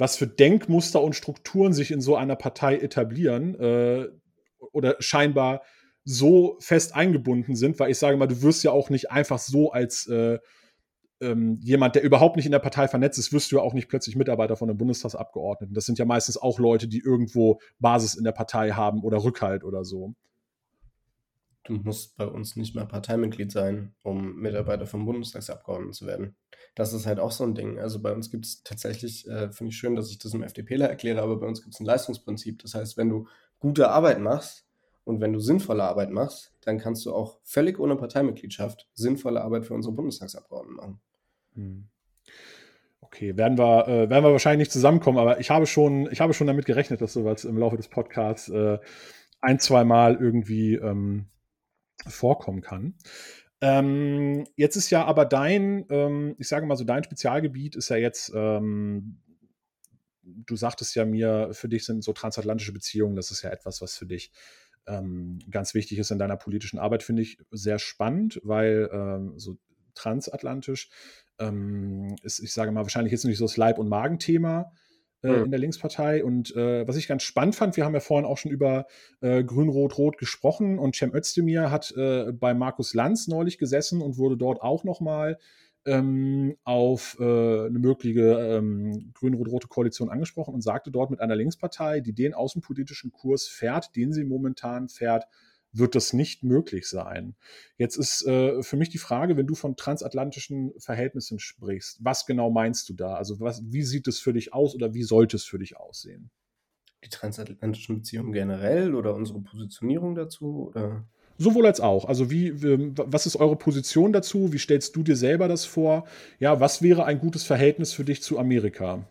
was für Denkmuster und Strukturen sich in so einer Partei etablieren äh, oder scheinbar so fest eingebunden sind, weil ich sage mal, du wirst ja auch nicht einfach so als äh, ähm, jemand, der überhaupt nicht in der Partei vernetzt ist, wirst du ja auch nicht plötzlich Mitarbeiter von einem Bundestagsabgeordneten. Das sind ja meistens auch Leute, die irgendwo Basis in der Partei haben oder Rückhalt oder so du musst bei uns nicht mehr Parteimitglied sein, um Mitarbeiter vom Bundestagsabgeordneten zu werden. Das ist halt auch so ein Ding. Also bei uns gibt es tatsächlich, äh, finde ich schön, dass ich das im FDPler erkläre, aber bei uns gibt es ein Leistungsprinzip. Das heißt, wenn du gute Arbeit machst und wenn du sinnvolle Arbeit machst, dann kannst du auch völlig ohne Parteimitgliedschaft sinnvolle Arbeit für unsere Bundestagsabgeordneten machen. Hm. Okay, werden wir, äh, werden wir wahrscheinlich nicht zusammenkommen, aber ich habe schon, ich habe schon damit gerechnet, dass sowas im Laufe des Podcasts äh, ein, zwei Mal irgendwie ähm, vorkommen kann. Ähm, jetzt ist ja aber dein, ähm, ich sage mal so, dein Spezialgebiet ist ja jetzt, ähm, du sagtest ja mir, für dich sind so transatlantische Beziehungen, das ist ja etwas, was für dich ähm, ganz wichtig ist in deiner politischen Arbeit, finde ich sehr spannend, weil ähm, so transatlantisch ähm, ist, ich sage mal, wahrscheinlich jetzt nicht so das Leib- und Magenthema, äh, in der Linkspartei. Und äh, was ich ganz spannend fand, wir haben ja vorhin auch schon über äh, Grün-Rot-Rot gesprochen und Cem Özdemir hat bei Markus Lanz neulich gesessen und wurde dort auch nochmal ähm, auf äh, eine mögliche ähm, grün-rot-rote Koalition angesprochen und sagte dort mit einer Linkspartei, die den außenpolitischen Kurs fährt, den sie momentan fährt, wird das nicht möglich sein. Jetzt ist äh, für mich die Frage, wenn du von transatlantischen Verhältnissen sprichst, was genau meinst du da? Also was, wie sieht es für dich aus oder wie sollte es für dich aussehen? Die transatlantischen Beziehungen generell oder unsere Positionierung dazu? Oder? Sowohl als auch. Also wie, was ist eure Position dazu? Wie stellst du dir selber das vor? Ja, was wäre ein gutes Verhältnis für dich zu Amerika?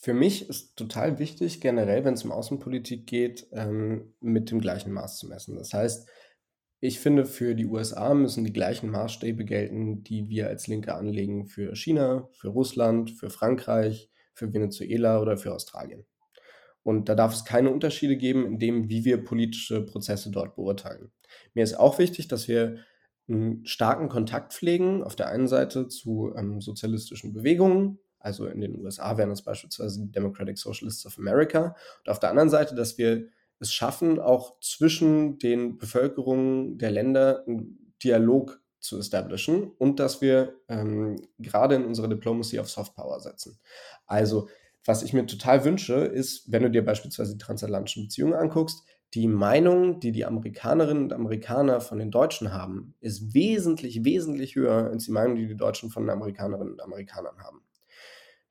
Für mich ist total wichtig, generell, wenn es um Außenpolitik geht, ähm, mit dem gleichen Maß zu messen. Das heißt, ich finde, für die USA müssen die gleichen Maßstäbe gelten, die wir als Linke anlegen für China, für Russland, für Frankreich, für Venezuela oder für Australien. Und da darf es keine Unterschiede geben in dem, wie wir politische Prozesse dort beurteilen. Mir ist auch wichtig, dass wir einen starken Kontakt pflegen, auf der einen Seite zu ähm, sozialistischen Bewegungen, also in den USA wären es beispielsweise die Democratic Socialists of America, und auf der anderen Seite, dass wir es schaffen, auch zwischen den Bevölkerungen der Länder einen Dialog zu establishen und dass wir ähm, gerade in unserer Diplomacy auf Soft Power setzen. Also, was ich mir total wünsche, ist, wenn du dir beispielsweise die transatlantischen Beziehungen anguckst, die Meinung, die die Amerikanerinnen und Amerikaner von den Deutschen haben, ist wesentlich, wesentlich höher als die Meinung, die die Deutschen von den Amerikanerinnen und Amerikanern haben.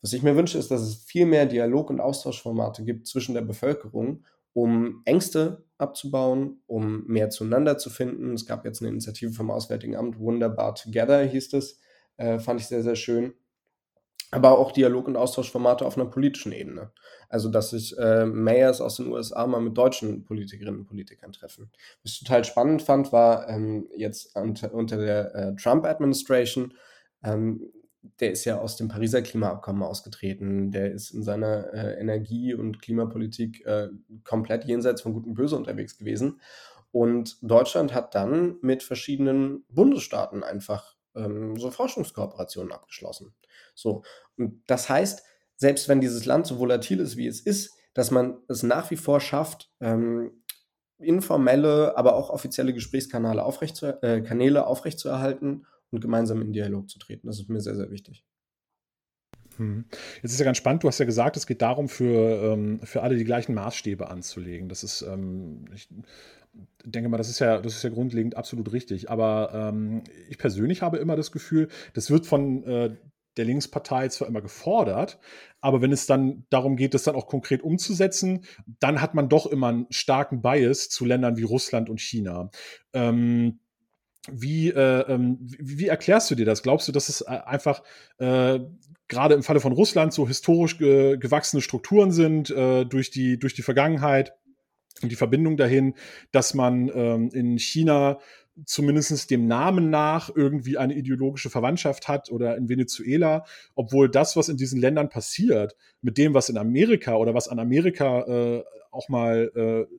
Was ich mir wünsche, ist, dass es viel mehr Dialog- und Austauschformate gibt zwischen der Bevölkerung, um Ängste abzubauen, um mehr zueinander zu finden. Es gab jetzt eine Initiative vom Auswärtigen Amt, Wunderbar Together hieß es, äh, fand ich sehr, sehr schön aber auch Dialog- und Austauschformate auf einer politischen Ebene. Also, dass sich äh, Mayors aus den USA mal mit deutschen Politikerinnen und Politikern treffen. Was ich total spannend fand, war ähm, jetzt unter, unter der äh, Trump-Administration, ähm, der ist ja aus dem Pariser Klimaabkommen ausgetreten, der ist in seiner äh, Energie- und Klimapolitik äh, komplett jenseits von Gut und Böse unterwegs gewesen. Und Deutschland hat dann mit verschiedenen Bundesstaaten einfach ähm, so Forschungskooperationen abgeschlossen. So, und das heißt, selbst wenn dieses Land so volatil ist, wie es ist, dass man es nach wie vor schafft, ähm, informelle, aber auch offizielle Gesprächskanäle aufrecht zu, äh, Kanäle aufrechtzuerhalten und gemeinsam in Dialog zu treten. Das ist mir sehr, sehr wichtig. Hm. Jetzt ist ja ganz spannend, du hast ja gesagt, es geht darum, für, ähm, für alle die gleichen Maßstäbe anzulegen. Das ist, ähm, ich denke mal, das ist ja, das ist ja grundlegend absolut richtig. Aber ähm, ich persönlich habe immer das Gefühl, das wird von äh, der Linkspartei zwar immer gefordert, aber wenn es dann darum geht, das dann auch konkret umzusetzen, dann hat man doch immer einen starken Bias zu Ländern wie Russland und China. Ähm, wie, äh, ähm, wie, wie, erklärst du dir das? Glaubst du, dass es äh, einfach äh, gerade im Falle von Russland so historisch ge gewachsene Strukturen sind äh, durch, die, durch die Vergangenheit und die Verbindung dahin, dass man ähm, in China zumindest dem Namen nach irgendwie eine ideologische Verwandtschaft hat oder in Venezuela, obwohl das, was in diesen Ländern passiert, mit dem, was in Amerika oder was an Amerika äh, auch mal äh,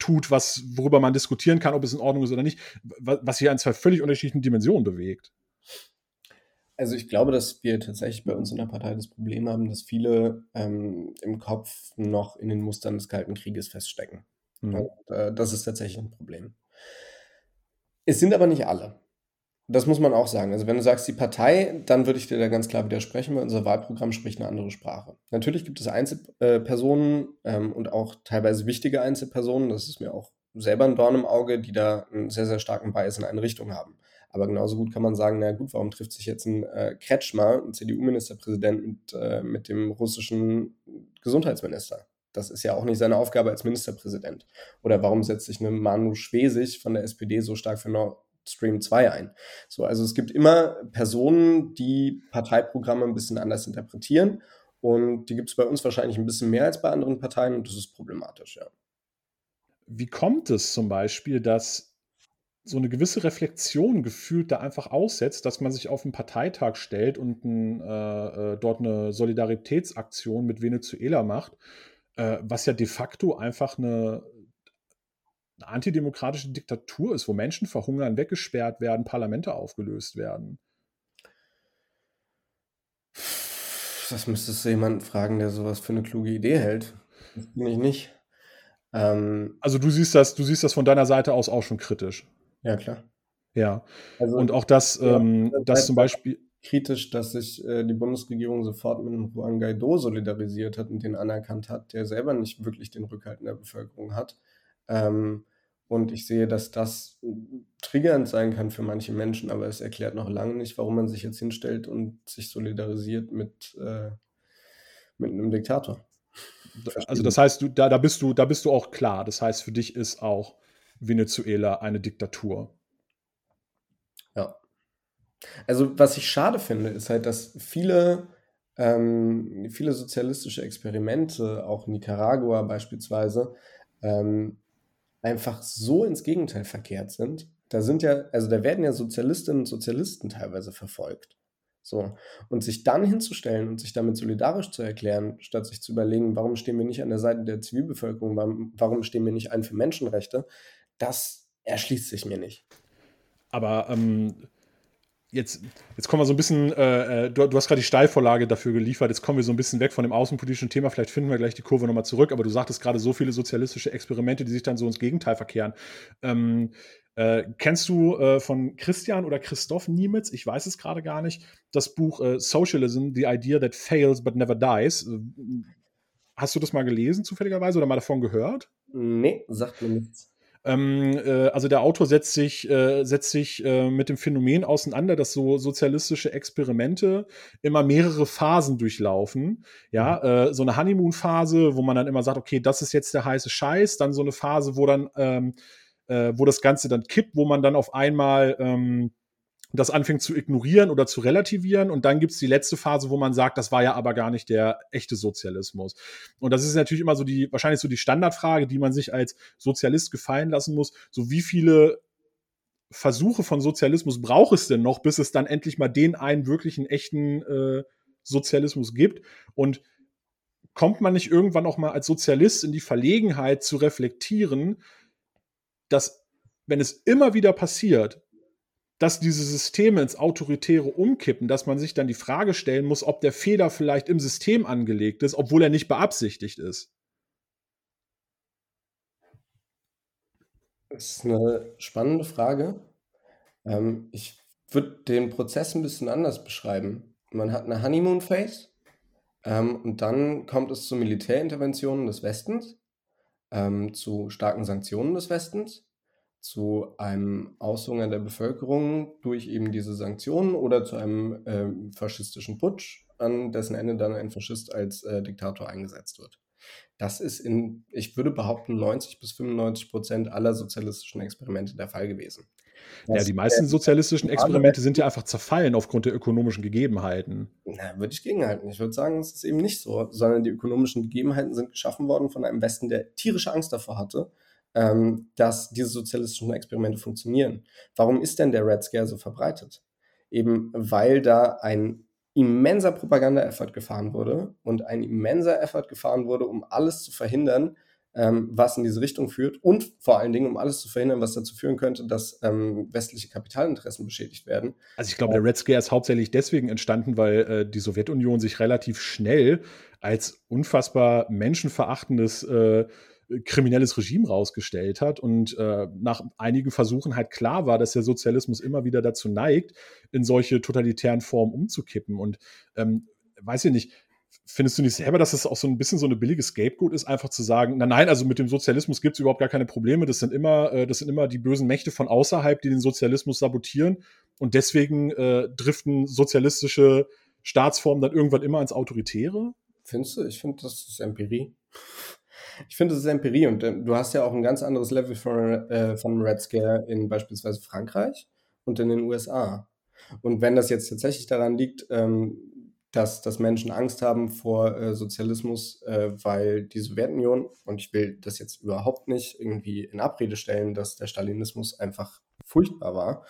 tut, was, worüber man diskutieren kann, ob es in Ordnung ist oder nicht, was hier an zwei völlig unterschiedlichen Dimensionen bewegt. Also ich glaube, dass wir tatsächlich bei uns in der Partei das Problem haben, dass viele ähm, im Kopf noch in den Mustern des Kalten Krieges feststecken. Mhm. Und, äh, das ist tatsächlich ein Problem. Es sind aber nicht alle. Das muss man auch sagen. Also wenn du sagst, die Partei, dann würde ich dir da ganz klar widersprechen, weil unser Wahlprogramm spricht eine andere Sprache. Natürlich gibt es Einzelpersonen ähm, und auch teilweise wichtige Einzelpersonen, das ist mir auch selber ein Dorn im Auge, die da einen sehr, sehr starken Bias in eine Richtung haben. Aber genauso gut kann man sagen, na gut, warum trifft sich jetzt ein äh, Kretschmer, ein CDU-Ministerpräsident, mit, äh, mit dem russischen Gesundheitsminister? Das ist ja auch nicht seine Aufgabe als Ministerpräsident. Oder warum setzt sich eine Manu Schwesig von der SPD so stark für Nord Stream 2 ein? So, also es gibt immer Personen, die Parteiprogramme ein bisschen anders interpretieren. Und die gibt es bei uns wahrscheinlich ein bisschen mehr als bei anderen Parteien und das ist problematisch, ja. Wie kommt es zum Beispiel, dass so eine gewisse Reflexion gefühlt da einfach aussetzt, dass man sich auf einen Parteitag stellt und ein, äh, äh dort eine Solidaritätsaktion mit Venezuela macht äh, was ja de facto einfach eine, eine antidemokratische Diktatur ist, wo Menschen verhungern, weggesperrt werden, Parlamente aufgelöst werden. Das müsstest du jemanden fragen, der sowas für eine kluge Idee hält. Das bin ich nicht. Ähm, also du siehst das, du siehst das von deiner Seite aus auch schon kritisch. Ja, klar. Ja. Also, und auch das, ähm, das zum Beispiel kritisch, dass sich äh, die Bundesregierung sofort mit Juan Guaido solidarisiert hat und den anerkannt hat, der selber nicht wirklich den Rückhalt in der Bevölkerung hat. Ähm, und ich sehe, dass das triggernd sein kann für manche Menschen, aber es erklärt noch lange nicht, warum man sich jetzt hinstellt und sich solidarisiert mit, äh, mit einem Diktator. Also das heißt, du, da, da, bist du, da bist du auch klar. Das heißt, für dich ist auch Venezuela eine Diktatur. Ja. Also, was ich schade finde, ist halt, dass viele ähm, viele sozialistische Experimente, auch Nicaragua beispielsweise, ähm, einfach so ins Gegenteil verkehrt sind. Da sind ja, also da werden ja Sozialistinnen und Sozialisten teilweise verfolgt. So. Und sich dann hinzustellen und sich damit solidarisch zu erklären, statt sich zu überlegen, warum stehen wir nicht an der Seite der Zivilbevölkerung, warum, stehen wir nicht ein für Menschenrechte, das erschließt sich mir nicht. Aber ähm, jetzt, jetzt kommen wir so ein bisschen, äh, äh, du, du, hast gerade die Steilvorlage dafür geliefert, jetzt kommen wir so ein bisschen weg von dem außenpolitischen Thema, vielleicht finden wir gleich die Kurve nochmal zurück, aber du sagtest gerade so viele sozialistische Experimente, die sich dann so ins Gegenteil verkehren. Ähm, äh, kennst du äh, von Christian oder Christoph Niemitz, ich weiß es gerade gar nicht, das Buch äh, Socialism, The Idea That Fails But Never Dies? Äh, hast du das mal gelesen, zufälligerweise, oder mal davon gehört? Nee, sagt mir nichts. Ähm, äh, also der Autor setzt sich, äh, setzt sich äh, mit dem Phänomen auseinander, dass so sozialistische Experimente immer mehrere Phasen durchlaufen. Ja, mhm. Äh, so eine Honeymoon-Phase, wo man dann immer sagt, okay, das ist jetzt der heiße Scheiß, dann so eine Phase, wo dann, ähm, äh, wo das Ganze dann kippt, wo man dann auf einmal ähm, das anfängt zu ignorieren oder zu relativieren. Und dann gibt es die letzte Phase, wo man sagt, das war ja aber gar nicht der echte Sozialismus. Und das ist natürlich immer so die, wahrscheinlich so die Standardfrage, die man sich als Sozialist gefallen lassen muss. So wie viele Versuche von Sozialismus braucht es denn noch, bis es dann endlich mal den einen wirklichen echten äh, Sozialismus gibt? Und kommt man nicht irgendwann auch mal als Sozialist in die Verlegenheit zu reflektieren, dass wenn es immer wieder passiert, dass diese Systeme ins Autoritäre umkippen, dass man sich dann die Frage stellen muss, ob der Fehler vielleicht im System angelegt ist, obwohl er nicht beabsichtigt ist. Das ist eine spannende Frage. Ähm, ich würde den Prozess ein bisschen anders beschreiben. Man hat eine Honeymoon-Phase ähm, und dann kommt es zu Militärinterventionen des Westens, ähm, zu starken Sanktionen des Westens zu einem Aushungern der Bevölkerung durch eben diese Sanktionen oder zu einem äh, faschistischen Putsch, an dessen Ende dann ein Faschist als äh, Diktator eingesetzt wird. Das ist in, ich würde behaupten, 90 bis 95 Prozent aller sozialistischen Experimente der Fall gewesen. Das ja, die meisten sozialistischen Experimente sind ja einfach zerfallen aufgrund der ökonomischen Gegebenheiten. Na, würde ich gegenhalten. Ich würde sagen, es ist eben nicht so, sondern die ökonomischen Gegebenheiten sind geschaffen worden von einem Westen, der tierische Angst davor hatte, ähm, dass diese sozialistischen Experimente funktionieren. Warum ist denn der Red Scare so verbreitet? Eben weil da ein immenser Propaganda-Effort gefahren wurde und ein immenser Effort gefahren wurde, um alles zu verhindern, ähm, was in diese Richtung führt und vor allen Dingen, um alles zu verhindern, was dazu führen könnte, dass ähm, westliche Kapitalinteressen beschädigt werden. Also ich glaube, der Red Scare ist hauptsächlich deswegen entstanden, weil äh, die Sowjetunion sich relativ schnell als unfassbar menschenverachtendes äh, kriminelles Regime rausgestellt hat und äh, nach einigen Versuchen halt klar war, dass der Sozialismus immer wieder dazu neigt, in solche totalitären Formen umzukippen. Und ähm, weiß ich nicht, findest du nicht selber, dass es auch so ein bisschen so eine billige Scapegoat ist, einfach zu sagen, na nein, also mit dem Sozialismus gibt es überhaupt gar keine Probleme, das sind immer, äh, das sind immer die bösen Mächte von außerhalb, die den Sozialismus sabotieren und deswegen äh, driften sozialistische Staatsformen dann irgendwann immer ins Autoritäre? Findest du? Ich finde, das ist Empirie. Ich finde, das ist Empirie und äh, du hast ja auch ein ganz anderes Level von, äh, von Red Scare in beispielsweise Frankreich und in den USA. Und wenn das jetzt tatsächlich daran liegt, ähm, dass, dass Menschen Angst haben vor äh, Sozialismus, äh, weil die Sowjetunion, und ich will das jetzt überhaupt nicht irgendwie in Abrede stellen, dass der Stalinismus einfach furchtbar war,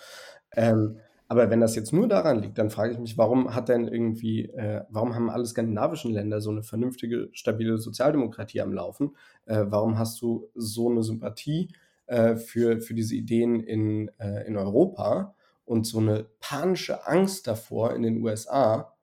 ähm, aber wenn das jetzt nur daran liegt, dann frage ich mich, warum hat denn irgendwie, äh, warum haben alle skandinavischen Länder so eine vernünftige, stabile Sozialdemokratie am Laufen? Äh, warum hast du so eine Sympathie äh, für, für diese Ideen in, äh, in Europa und so eine panische Angst davor in den USA?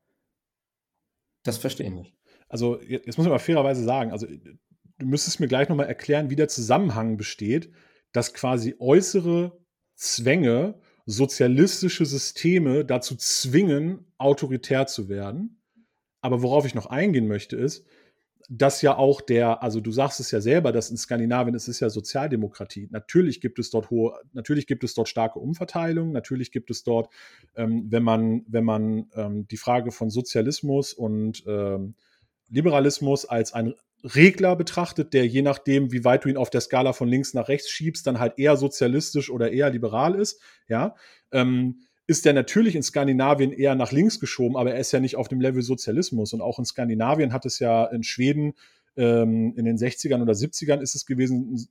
Das verstehe ich nicht. Also, jetzt muss ich mal fairerweise sagen, also du müsstest mir gleich nochmal erklären, wie der Zusammenhang besteht, dass quasi äußere Zwänge sozialistische Systeme dazu zwingen, autoritär zu werden. Aber worauf ich noch eingehen möchte, ist, dass ja auch der, also du sagst es ja selber, dass in Skandinavien es ist ja Sozialdemokratie. Natürlich gibt es dort hohe, natürlich gibt es dort starke Umverteilung, natürlich gibt es dort, ähm, wenn man, wenn man ähm, die Frage von Sozialismus und ähm, Liberalismus als ein Regler betrachtet, der je nachdem, wie weit du ihn auf der Skala von links nach rechts schiebst, dann halt eher sozialistisch oder eher liberal ist. Ja, ähm, ist der natürlich in Skandinavien eher nach links geschoben, aber er ist ja nicht auf dem Level Sozialismus. Und auch in Skandinavien hat es ja in Schweden ähm, in den 60ern oder 70ern ist es gewesen,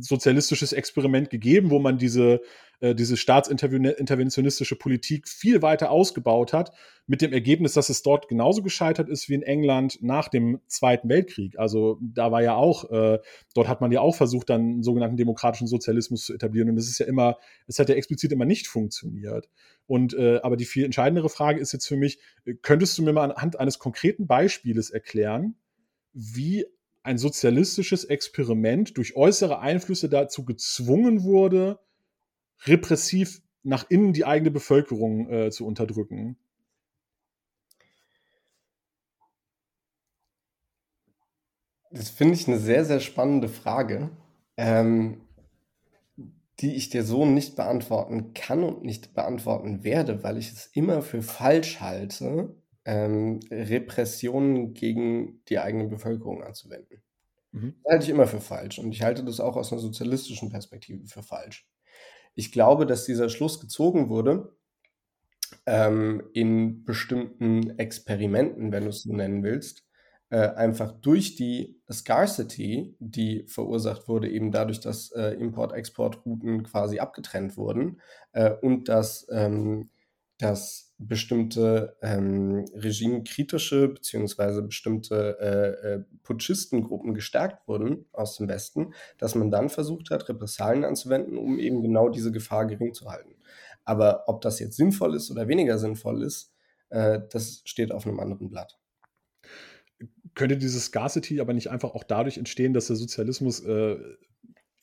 sozialistisches Experiment gegeben, wo man diese, äh, diese staatsinterventionistische Politik viel weiter ausgebaut hat, mit dem Ergebnis, dass es dort genauso gescheitert ist wie in England nach dem Zweiten Weltkrieg. Also da war ja auch, äh, dort hat man ja auch versucht, dann einen sogenannten demokratischen Sozialismus zu etablieren. Und es ist ja immer, es hat ja explizit immer nicht funktioniert. Und äh, aber die viel entscheidendere Frage ist jetzt für mich, könntest du mir mal anhand eines konkreten Beispieles erklären, wie ein sozialistisches Experiment durch äußere Einflüsse dazu gezwungen wurde, repressiv nach innen die eigene Bevölkerung äh, zu unterdrücken? Das finde ich eine sehr, sehr spannende Frage, ähm, die ich dir so nicht beantworten kann und nicht beantworten werde, weil ich es immer für falsch halte, ähm, Repressionen gegen die eigene Bevölkerung anzuwenden. Mhm. Das halte ich immer für falsch und ich halte das auch aus einer sozialistischen Perspektive für falsch. Ich glaube, dass dieser Schluss gezogen wurde ähm, in bestimmten Experimenten, wenn du es so nennen willst, äh, einfach durch die Scarcity, die verursacht wurde, eben dadurch, dass äh, Import-Export-Routen quasi abgetrennt wurden äh, und dass, ähm, dass bestimmte ähm, regimekritische beziehungsweise bestimmte äh, äh, Putschistengruppen gestärkt wurden aus dem Westen, dass man dann versucht hat, Repressalien anzuwenden, um eben genau diese Gefahr gering zu halten. Aber ob das jetzt sinnvoll ist oder weniger sinnvoll ist, äh, das steht auf einem anderen Blatt. Könnte diese Scarcity aber nicht einfach auch dadurch entstehen, dass der Sozialismus äh,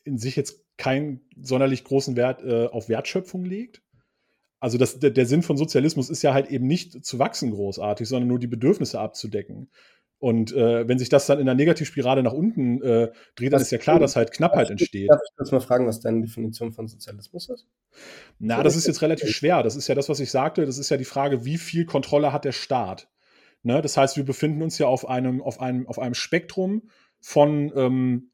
in sich jetzt keinen sonderlich großen Wert äh, auf Wertschöpfung legt? Also das, der, der, Sinn von Sozialismus ist ja halt eben nicht zu wachsen großartig, sondern nur die Bedürfnisse abzudecken. Und äh, wenn sich das dann in der Negativspirale nach unten äh, dreht, dann was ist ja klar, dass halt Knappheit entsteht. Darf ich kurz mal fragen, was deine Definition von Sozialismus ist? Na, das ist jetzt relativ schwer. Das ist ja das, was ich sagte. Das ist ja die Frage, wie viel Kontrolle hat der Staat? Ne? Das heißt, wir befinden uns ja auf einem, auf einem, auf einem Spektrum von ähm,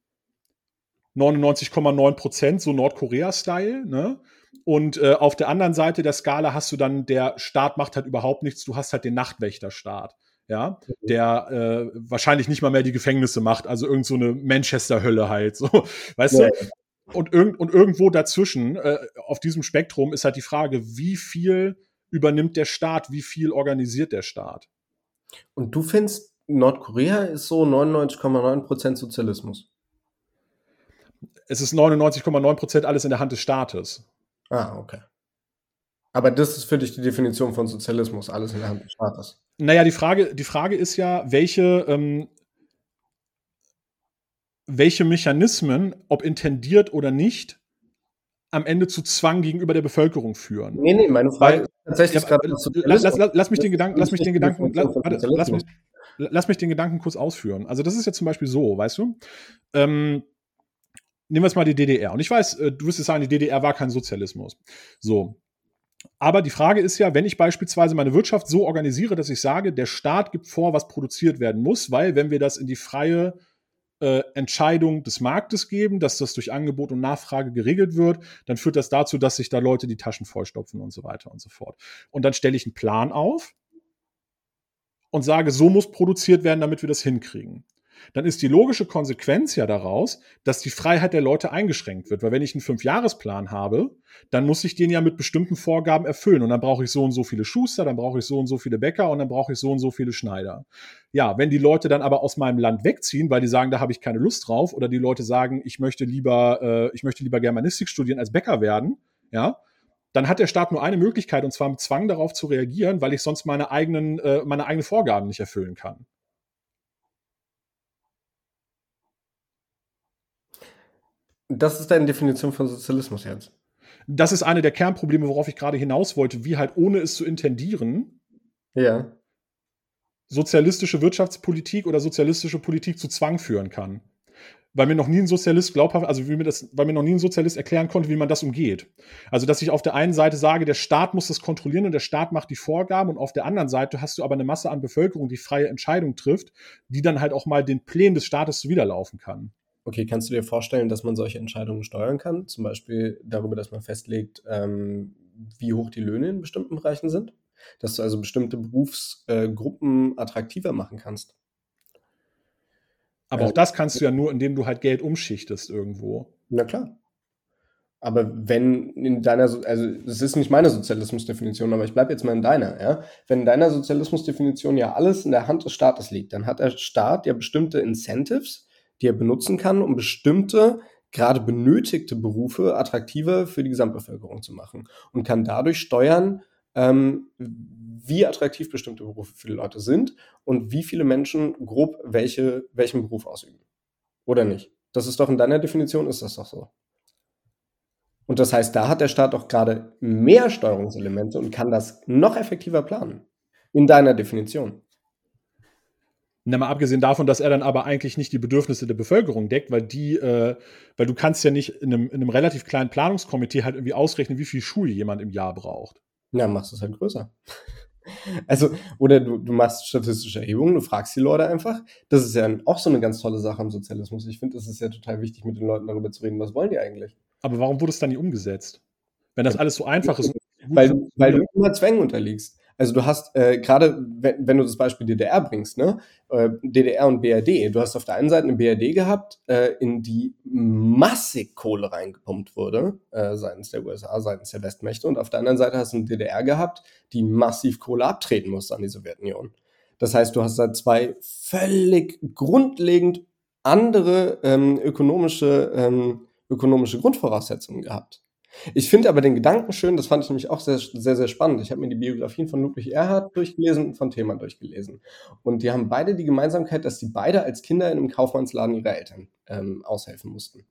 99,9 Prozent, so Nordkorea-Style, ne? Und äh, auf der anderen Seite der Skala hast du dann, der Staat macht halt überhaupt nichts, du hast halt den Nachtwächterstaat. Ja, mhm. der äh, wahrscheinlich nicht mal mehr die Gefängnisse macht, also irgend so eine Manchester-Hölle halt, so, weißt ja, du? Und, irg und irgendwo dazwischen, äh, auf diesem Spektrum, ist halt die Frage, wie viel übernimmt der Staat, wie viel organisiert der Staat? Und du findest, Nordkorea ist so 99,9% Sozialismus? Es ist 99,9% alles in der Hand des Staates. Ah, okay. Aber das ist für dich die Definition von Sozialismus, alles in der Hand des Staates. Naja, die Frage, die Frage ist ja, welche, ähm, welche Mechanismen, ob intendiert oder nicht, am Ende zu Zwang gegenüber der Bevölkerung führen. Nee, nee, meine Frage Weil, ist tatsächlich ja, gerade. Lass, lass, lass, mich den Gedanken, lass mich den Gedanken, lass, lass, mich, lass mich den Gedanken kurz ausführen. Also, das ist ja zum Beispiel so, weißt du? Ähm, nehmen wir jetzt mal die DDR. Und ich weiß, äh, du wirst jetzt sagen, die DDR war kein Sozialismus. So. Aber die Frage ist ja, wenn ich beispielsweise meine Wirtschaft so organisiere, dass ich sage, der Staat gibt vor, was produziert werden muss, weil wenn wir das in die freie äh, Entscheidung des Marktes geben, dass das durch Angebot und Nachfrage geregelt wird, dann führt das dazu, dass sich da Leute die Taschen vollstopfen und so weiter und so fort. Und dann stelle ich einen Plan auf und sage, so muss produziert werden, damit wir das hinkriegen dann ist die logische Konsequenz ja daraus, dass die Freiheit der Leute eingeschränkt wird. Weil wenn ich einen Fünfjahresplan habe, dann muss ich den ja mit bestimmten Vorgaben erfüllen. Und dann brauche ich so und so viele Schuster, dann brauche ich so und so viele Bäcker und dann brauche ich so und so viele Schneider. Ja, wenn die Leute dann aber aus meinem Land wegziehen, weil die sagen, da habe ich keine Lust drauf, oder die Leute sagen, ich möchte lieber, äh, ich möchte lieber Germanistik studieren als Bäcker werden, ja, dann hat der Staat nur eine Möglichkeit, und zwar mit Zwang darauf zu reagieren, weil ich sonst meine eigenen, äh, meine eigenen Vorgaben nicht erfüllen kann. Das ist deine Definition von Sozialismus jetzt. Das ist eine der Kernprobleme, worauf ich gerade hinaus wollte, wie halt ohne es zu intendieren, ja. sozialistische Wirtschaftspolitik oder sozialistische Politik zu Zwang führen kann. Weil mir noch nie ein Sozialist glaubhaft, also wie mir das, weil mir noch nie ein Sozialist erklären konnte, wie man das umgeht. Also, dass ich auf der einen Seite sage, der Staat muss das kontrollieren und der Staat macht die Vorgaben und auf der anderen Seite hast du aber eine Masse an Bevölkerung, die freie Entscheidung trifft, die dann halt auch mal den Plänen des Staates zuwiderlaufen kann. Okay, kannst du dir vorstellen, dass man solche Entscheidungen steuern kann? Zum Beispiel darüber, dass man festlegt, ähm, wie hoch die Löhne in bestimmten Bereichen sind, dass du also bestimmte Berufsgruppen äh, attraktiver machen kannst. Aber auch das kannst du ja nur, indem du halt Geld umschichtest irgendwo. Na klar. Aber wenn in deiner, also das ist nicht meine Sozialismusdefinition, aber ich bleibe jetzt mal in deiner, ja. Wenn in deiner Sozialismusdefinition ja alles in der Hand des Staates liegt, dann hat der Staat ja bestimmte Incentives, die er benutzen kann, um bestimmte, gerade benötigte Berufe attraktiver für die Gesamtbevölkerung zu machen und kann dadurch steuern, ähm, wie attraktiv bestimmte Berufe für die Leute sind und wie viele Menschen grob welche, welchen Beruf ausüben. Oder nicht? Das ist doch in deiner Definition, ist das doch so. Und das heißt, da hat der Staat doch gerade mehr Steuerungselemente und kann das noch effektiver planen. In deiner Definition. Na, mal abgesehen davon, dass er dann aber eigentlich nicht die Bedürfnisse der Bevölkerung deckt, weil die, äh, weil du kannst ja nicht in einem, in einem relativ kleinen Planungskomitee halt irgendwie ausrechnen, wie viel Schule jemand im Jahr braucht. Ja, machst es halt größer. Also, oder du, du machst statistische Erhebungen, du fragst die Leute einfach. Das ist ja auch so eine ganz tolle Sache im Sozialismus. Ich finde, es ist ja total wichtig, mit den Leuten darüber zu reden, was wollen die eigentlich. Aber warum wurde es dann nicht umgesetzt? Wenn das alles so einfach ist. Weil, weil du immer Zwängen unterliegst. Also du hast äh, gerade, wenn, wenn, du das Beispiel DDR bringst, ne, äh, DDR und BRD, du hast auf der einen Seite eine BRD gehabt, äh, in die massig Kohle reingepumpt wurde, äh, seitens der USA, seitens der Westmächte, und auf der anderen Seite hast du eine DDR gehabt, die massiv Kohle abtreten musste an die Sowjetunion. Das heißt, du hast da zwei völlig grundlegend andere ähm, ökonomische, ähm, ökonomische Grundvoraussetzungen gehabt. Ich finde aber den Gedanken schön, das fand ich nämlich auch sehr, sehr, sehr spannend. Ich habe mir die Biografien von Ludwig Erhard durchgelesen und von Thema durchgelesen. Und die haben beide die Gemeinsamkeit, dass die beide als Kinder in einem Kaufmannsladen ihrer Eltern ähm, aushelfen mussten.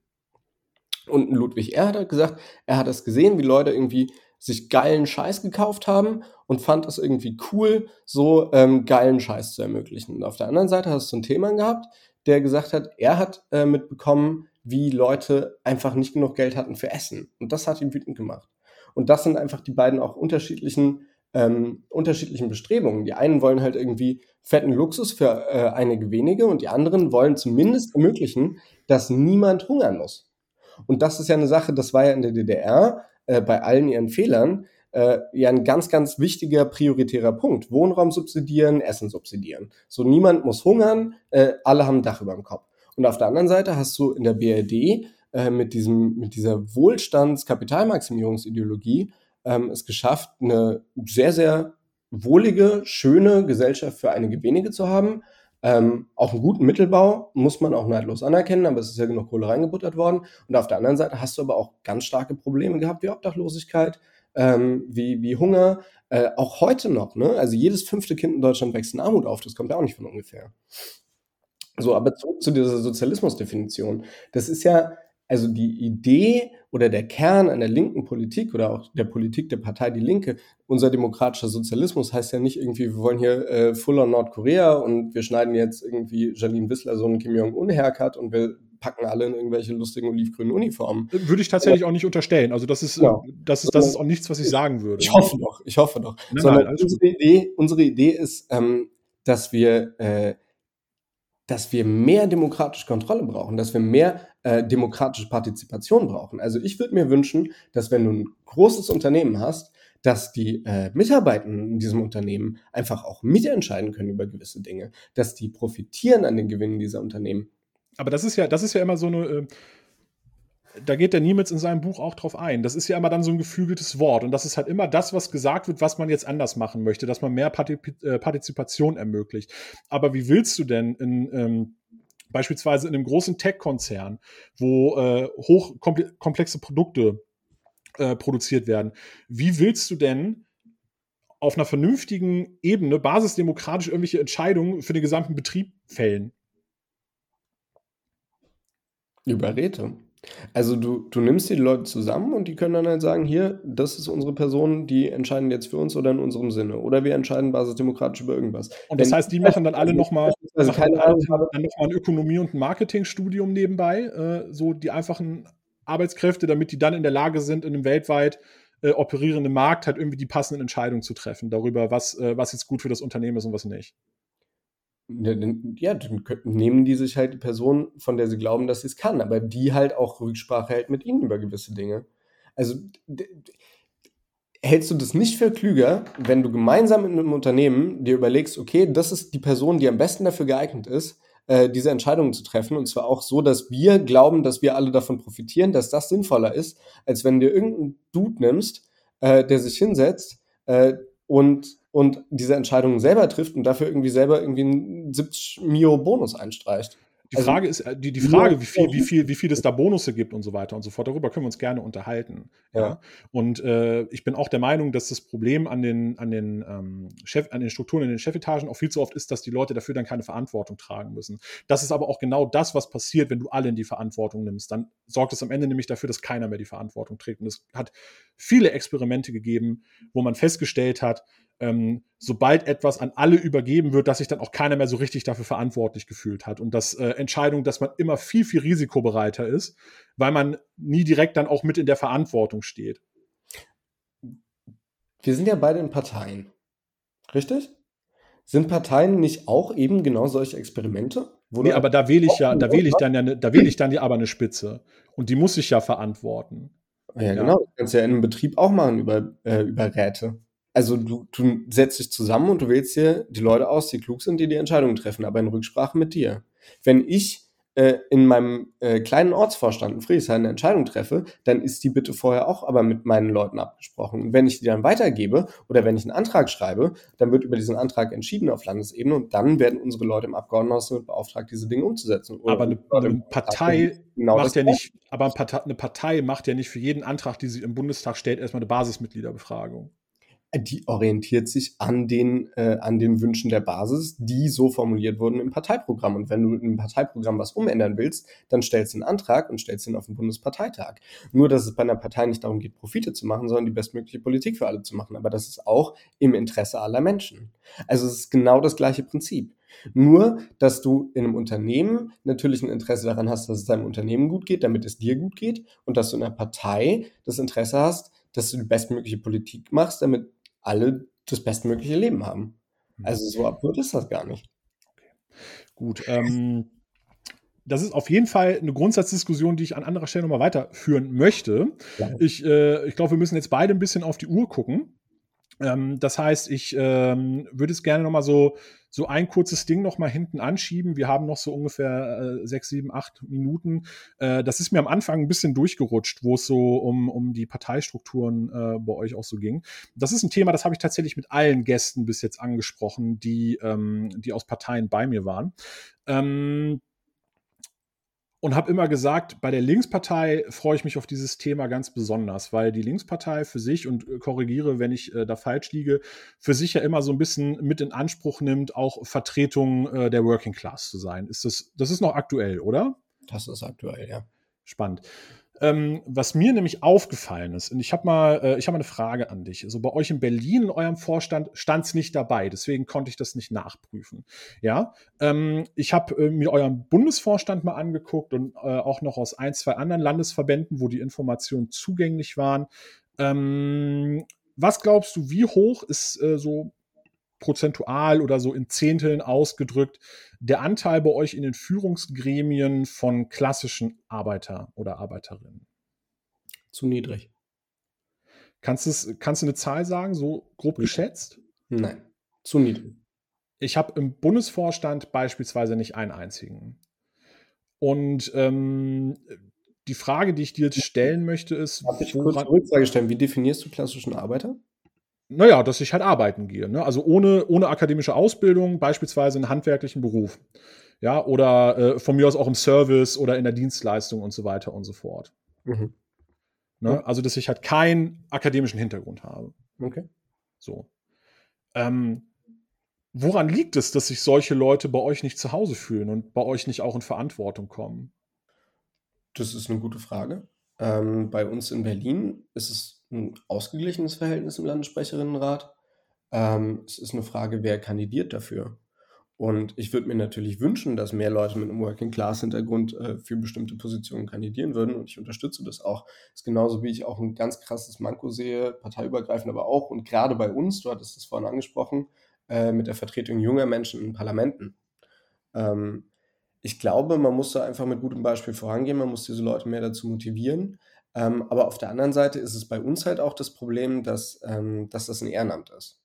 Und Ludwig Erhard hat gesagt, er hat es gesehen, wie Leute irgendwie sich geilen Scheiß gekauft haben und fand es irgendwie cool, so ähm, geilen Scheiß zu ermöglichen. Und auf der anderen Seite hast du einen Thema gehabt, der gesagt hat, er hat äh, mitbekommen, wie Leute einfach nicht genug Geld hatten für Essen. Und das hat ihn wütend gemacht. Und das sind einfach die beiden auch unterschiedlichen, ähm, unterschiedlichen Bestrebungen. Die einen wollen halt irgendwie fetten Luxus für äh, einige wenige und die anderen wollen zumindest ermöglichen, dass niemand hungern muss. Und das ist ja eine Sache, das war ja in der DDR äh, bei allen ihren Fehlern äh, ja ein ganz, ganz wichtiger prioritärer Punkt. Wohnraum subsidieren, Essen subsidieren. So niemand muss hungern, äh, alle haben ein Dach über dem Kopf. Und auf der anderen Seite hast du in der BRD äh, mit, diesem, mit dieser Wohlstands-Kapitalmaximierungsideologie ähm, es geschafft, eine sehr, sehr wohlige, schöne Gesellschaft für einige wenige zu haben. Ähm, auch einen guten Mittelbau muss man auch neidlos anerkennen, aber es ist ja genug Kohle reingebuttert worden. Und auf der anderen Seite hast du aber auch ganz starke Probleme gehabt, wie Obdachlosigkeit, ähm, wie, wie Hunger, äh, auch heute noch. Ne? Also jedes fünfte Kind in Deutschland wächst in Armut auf, das kommt ja auch nicht von ungefähr. So, aber zurück zu dieser Sozialismusdefinition. Das ist ja, also die Idee oder der Kern einer linken Politik oder auch der Politik der Partei Die Linke, unser demokratischer Sozialismus heißt ja nicht irgendwie, wir wollen hier äh, Full on Nordkorea und wir schneiden jetzt irgendwie Janine Wissler so einen Kim Jong-un-Haircut und wir packen alle in irgendwelche lustigen olivgrünen Uniformen. Würde ich tatsächlich auch nicht unterstellen. Also das ist, ja. das ist, das ist auch nichts, was ich sagen würde. Ich hoffe doch, ich hoffe doch. Nein, nein, unsere, Idee, unsere Idee ist, ähm, dass wir äh, dass wir mehr demokratische Kontrolle brauchen, dass wir mehr äh, demokratische Partizipation brauchen. Also ich würde mir wünschen, dass wenn du ein großes Unternehmen hast, dass die äh, Mitarbeitenden in diesem Unternehmen einfach auch mitentscheiden können über gewisse Dinge, dass die profitieren an den Gewinnen dieser Unternehmen. Aber das ist ja, das ist ja immer so eine, äh, da geht der Niemitz in seinem Buch auch drauf ein. Das ist ja immer dann so ein geflügeltes Wort. Und das ist halt immer das, was gesagt wird, was man jetzt anders machen möchte, dass man mehr äh, Partizipation ermöglicht. Aber wie willst du denn in, ähm, beispielsweise in einem großen Tech-Konzern, wo äh, hochkomplexe Produkte äh, produziert werden, wie willst du denn auf einer vernünftigen Ebene basisdemokratisch irgendwelche Entscheidungen für den gesamten Betrieb fällen? Über Räte. Also du, du nimmst die Leute zusammen und die können dann halt sagen, hier, das ist unsere Person, die entscheiden jetzt für uns oder in unserem Sinne. Oder wir entscheiden basisdemokratisch über irgendwas. Und das Wenn heißt, die machen dann alle nochmal also keine Ahnung, dann noch ein Ökonomie- und ein Marketingstudium nebenbei, äh, so die einfachen Arbeitskräfte, damit die dann in der Lage sind, in einem weltweit äh, operierenden Markt halt irgendwie die passenden Entscheidungen zu treffen darüber, was, äh, was jetzt gut für das Unternehmen ist und was nicht. Ja, dann nehmen die sich halt die Person, von der sie glauben, dass sie es kann, aber die halt auch Rücksprache hält mit ihnen über gewisse Dinge. Also hältst du das nicht für klüger, wenn du gemeinsam in einem Unternehmen dir überlegst, okay, das ist die Person, die am besten dafür geeignet ist, äh, diese Entscheidungen zu treffen. Und zwar auch so, dass wir glauben, dass wir alle davon profitieren, dass das sinnvoller ist, als wenn du irgendeinen Dude nimmst, äh, der sich hinsetzt äh, und, und diese Entscheidungen selber trifft und dafür irgendwie selber irgendwie einen 70 Mio Bonus einstreicht. Die also, Frage ist, äh, die, die Frage, wie viel, wie viel, wie viel es da Bonusse gibt und so weiter und so fort, darüber können wir uns gerne unterhalten. Ja. ja. Und äh, ich bin auch der Meinung, dass das Problem an den, an den ähm, Chef, an den Strukturen in den Chefetagen auch viel zu oft ist, dass die Leute dafür dann keine Verantwortung tragen müssen. Das ist aber auch genau das, was passiert, wenn du alle in die Verantwortung nimmst. Dann sorgt es am Ende nämlich dafür, dass keiner mehr die Verantwortung trägt. Und es hat viele Experimente gegeben, wo man festgestellt hat, ähm, sobald etwas an alle übergeben wird, dass sich dann auch keiner mehr so richtig dafür verantwortlich gefühlt hat. Und dass äh, Entscheidung, dass man immer viel, viel risikobereiter ist, weil man nie direkt dann auch mit in der Verantwortung steht. Wir sind ja beide in Parteien. Richtig? Sind Parteien nicht auch eben genau solche Experimente? nee, aber da wähle ich ja, da wähle ich dann ja, ne, da wähle ich dann ja aber eine Spitze. Und die muss ich ja verantworten. Ja, ja. genau. Das kannst du ja in einem Betrieb auch machen über, äh, über Räte also du, du setzt dich zusammen und du wählst dir die Leute aus, die klug sind, die die Entscheidungen treffen, aber in Rücksprache mit dir. Wenn ich äh, in meinem äh, kleinen Ortsvorstand in Friedrichshain eine Entscheidung treffe, dann ist die bitte vorher auch aber mit meinen Leuten abgesprochen. Und wenn ich die dann weitergebe oder wenn ich einen Antrag schreibe, dann wird über diesen Antrag entschieden auf Landesebene und dann werden unsere Leute im Abgeordnetenhaus damit beauftragt, diese Dinge umzusetzen. Oder aber eine, eine Partei genau macht ja nicht, aber eine Partei macht ja nicht für jeden Antrag, die sie im Bundestag stellt, erstmal eine Basismitgliederbefragung die orientiert sich an den, äh, an den Wünschen der Basis, die so formuliert wurden im Parteiprogramm. Und wenn du im Parteiprogramm was umändern willst, dann stellst du einen Antrag und stellst ihn auf den Bundesparteitag. Nur, dass es bei einer Partei nicht darum geht, Profite zu machen, sondern die bestmögliche Politik für alle zu machen. Aber das ist auch im Interesse aller Menschen. Also es ist genau das gleiche Prinzip. Nur, dass du in einem Unternehmen natürlich ein Interesse daran hast, dass es deinem Unternehmen gut geht, damit es dir gut geht, und dass du in einer Partei das Interesse hast, dass du die bestmögliche Politik machst, damit alle das bestmögliche Leben haben. Mhm. Also so absurd ist das gar nicht. Okay. Gut. Ähm, das ist auf jeden Fall eine Grundsatzdiskussion, die ich an anderer Stelle nochmal weiterführen möchte. Ja. Ich, äh, ich glaube, wir müssen jetzt beide ein bisschen auf die Uhr gucken. Ähm, das heißt, ich ähm, würde es gerne nochmal so so ein kurzes Ding noch mal hinten anschieben. Wir haben noch so ungefähr äh, sechs, sieben, acht Minuten. Äh, das ist mir am Anfang ein bisschen durchgerutscht, wo es so um, um die Parteistrukturen äh, bei euch auch so ging. Das ist ein Thema, das habe ich tatsächlich mit allen Gästen bis jetzt angesprochen, die, ähm, die aus Parteien bei mir waren. Ähm, und habe immer gesagt, bei der Linkspartei freue ich mich auf dieses Thema ganz besonders, weil die Linkspartei für sich, und äh, korrigiere, wenn ich äh, da falsch liege, für sich ja immer so ein bisschen mit in Anspruch nimmt, auch Vertretung äh, der Working Class zu sein. Ist das, das ist noch aktuell, oder? Das ist aktuell, ja. Spannend. Ähm, was mir nämlich aufgefallen ist, und ich habe mal, äh, ich mal eine Frage an dich. Also bei euch in Berlin in eurem Vorstand stand es nicht dabei, deswegen konnte ich das nicht nachprüfen. Ja, ähm, ich habe äh, mir euren Bundesvorstand mal angeguckt und äh, auch noch aus ein, zwei anderen Landesverbänden, wo die Informationen zugänglich waren. Ähm, was glaubst du, wie hoch ist äh, so prozentual oder so in Zehnteln ausgedrückt der Anteil bei euch in den Führungsgremien von klassischen Arbeiter oder Arbeiterinnen? Zu niedrig. Kannst, es, kannst du eine Zahl sagen, so grob geschätzt? Nein, zu niedrig. Ich habe im Bundesvorstand beispielsweise nicht einen einzigen. Und ähm, die Frage, die ich dir jetzt stellen möchte, ist. Darf ich kurz eine Rückfrage stellen? Wie definierst du klassischen Arbeiter? Naja, dass ich halt arbeiten gehe. Ne? Also ohne, ohne akademische Ausbildung, beispielsweise einen handwerklichen Beruf. Ja, oder äh, von mir aus auch im Service oder in der Dienstleistung und so weiter und so fort. Mhm. Ne? Also, dass ich halt keinen akademischen Hintergrund habe. Okay. So. Ähm, woran liegt es, dass sich solche Leute bei euch nicht zu Hause fühlen und bei euch nicht auch in Verantwortung kommen? Das ist eine gute Frage. Ähm, bei uns in Berlin ist es ein ausgeglichenes Verhältnis im Landessprecherinnenrat. Ähm, es ist eine Frage, wer kandidiert dafür. Und ich würde mir natürlich wünschen, dass mehr Leute mit einem Working-Class-Hintergrund äh, für bestimmte Positionen kandidieren würden. Und ich unterstütze das auch. Das ist genauso, wie ich auch ein ganz krasses Manko sehe, parteiübergreifend aber auch. Und gerade bei uns, du hattest es vorhin angesprochen, äh, mit der Vertretung junger Menschen in Parlamenten. Ähm, ich glaube, man muss da einfach mit gutem Beispiel vorangehen. Man muss diese Leute mehr dazu motivieren. Ähm, aber auf der anderen Seite ist es bei uns halt auch das Problem, dass, ähm, dass das ein Ehrenamt ist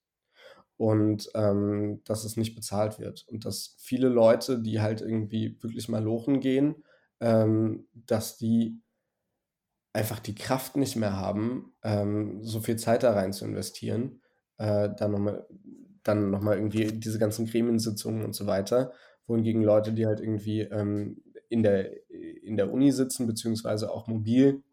und ähm, dass es nicht bezahlt wird. Und dass viele Leute, die halt irgendwie wirklich mal lochen gehen, ähm, dass die einfach die Kraft nicht mehr haben, ähm, so viel Zeit da rein zu investieren, äh, dann nochmal dann noch irgendwie diese ganzen Gremiensitzungen und so weiter, wohingegen Leute, die halt irgendwie ähm, in, der, in der Uni sitzen, beziehungsweise auch mobil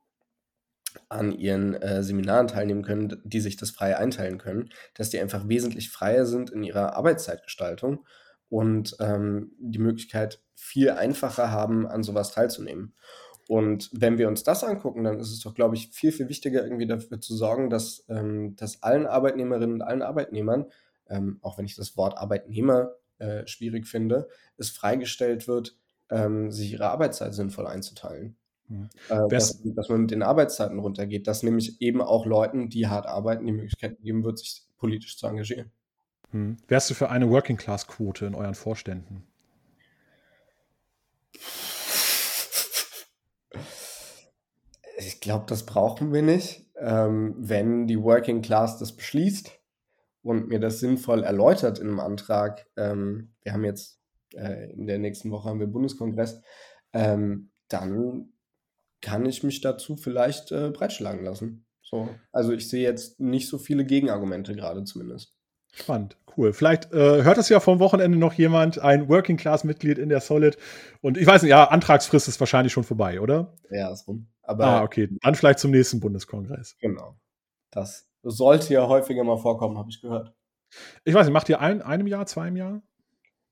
an ihren äh, Seminaren teilnehmen können, die sich das frei einteilen können, dass die einfach wesentlich freier sind in ihrer Arbeitszeitgestaltung und ähm, die Möglichkeit viel einfacher haben, an sowas teilzunehmen. Und wenn wir uns das angucken, dann ist es doch, glaube ich, viel, viel wichtiger, irgendwie dafür zu sorgen, dass, ähm, dass allen Arbeitnehmerinnen und allen Arbeitnehmern, ähm, auch wenn ich das Wort Arbeitnehmer äh, schwierig finde, es freigestellt wird, ähm, sich ihre Arbeitszeit sinnvoll einzuteilen. Mhm. Äh, dass, dass, man mit den Arbeitszeiten runtergeht, dass nämlich eben auch Leuten, die hart arbeiten, die Möglichkeit geben wird, sich politisch zu engagieren. Hm. Wärst du für eine Working-Class-Quote in euren Vorständen? Ich glaube, das brauchen wir nicht. Ähm, wenn die Working Class das beschließt und mir das sinnvoll erläutert in einem Antrag, ähm, wir haben jetzt äh, in der nächsten Woche haben wir Bundeskongress, ähm, dann kann ich mich dazu vielleicht äh, breitschlagen lassen. So. Also ich sehe jetzt nicht so viele Gegenargumente gerade zumindest. Spannend, cool. Vielleicht äh, hört es ja vom Wochenende noch jemand, ein Working-Class-Mitglied in der Solid. Und ich weiß nicht, ja, Antragsfrist ist wahrscheinlich schon vorbei, oder? Ja, ist rum. Aber, ah, okay. Dann vielleicht zum nächsten Bundeskongress. Genau. Das sollte ja häufiger mal vorkommen, habe ich gehört. Ich weiß nicht, macht ihr ein, einem Jahr, zwei im Jahr?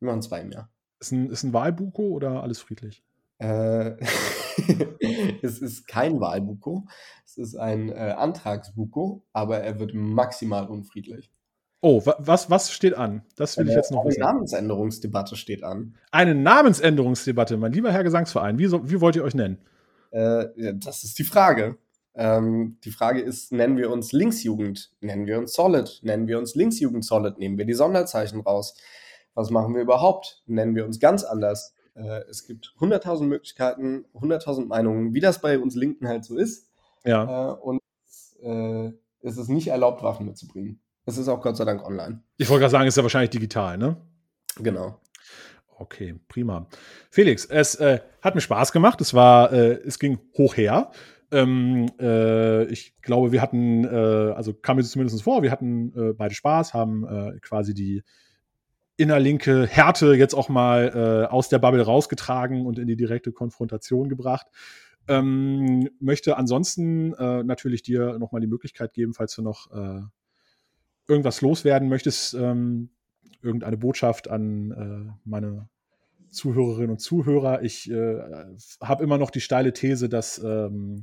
Wir machen zwei im Jahr. Ist ein, ist ein Wahlbuko oder alles friedlich? Äh, es ist kein Wahlbuko, es ist ein äh, Antragsbuko, aber er wird maximal unfriedlich. Oh, was, was steht an? Das will ich jetzt noch Eine wissen. Namensänderungsdebatte steht an. Eine Namensänderungsdebatte, mein lieber Herr Gesangsverein. Wie, so, wie wollt ihr euch nennen? Äh, ja, das ist die Frage. Ähm, die Frage ist, nennen wir uns Linksjugend? Nennen wir uns Solid? Nennen wir uns Linksjugend Solid? Nehmen wir die Sonderzeichen raus? Was machen wir überhaupt? Nennen wir uns ganz anders? Äh, es gibt 100.000 Möglichkeiten, 100.000 Meinungen, wie das bei uns Linken halt so ist. Ja. Äh, und äh, es ist nicht erlaubt, Waffen mitzubringen. Es ist auch Gott sei Dank online. Ich wollte gerade sagen, es ist ja wahrscheinlich digital, ne? Genau. Okay, prima. Felix, es äh, hat mir Spaß gemacht. Es war, äh, es ging hoch her. Ähm, äh, ich glaube, wir hatten, äh, also kam mir zumindest vor, wir hatten äh, beide Spaß, haben quasi die innerlinke Härte jetzt auch mal aus der Bubble rausgetragen und in die direkte Konfrontation gebracht. Ähm, möchte ansonsten natürlich dir nochmal die Möglichkeit geben, falls du noch irgendwas loswerden möchtest, ähm, irgendeine Botschaft an äh, meine Zuhörerinnen und Zuhörer. Ich äh, habe immer noch die steile These, dass ähm,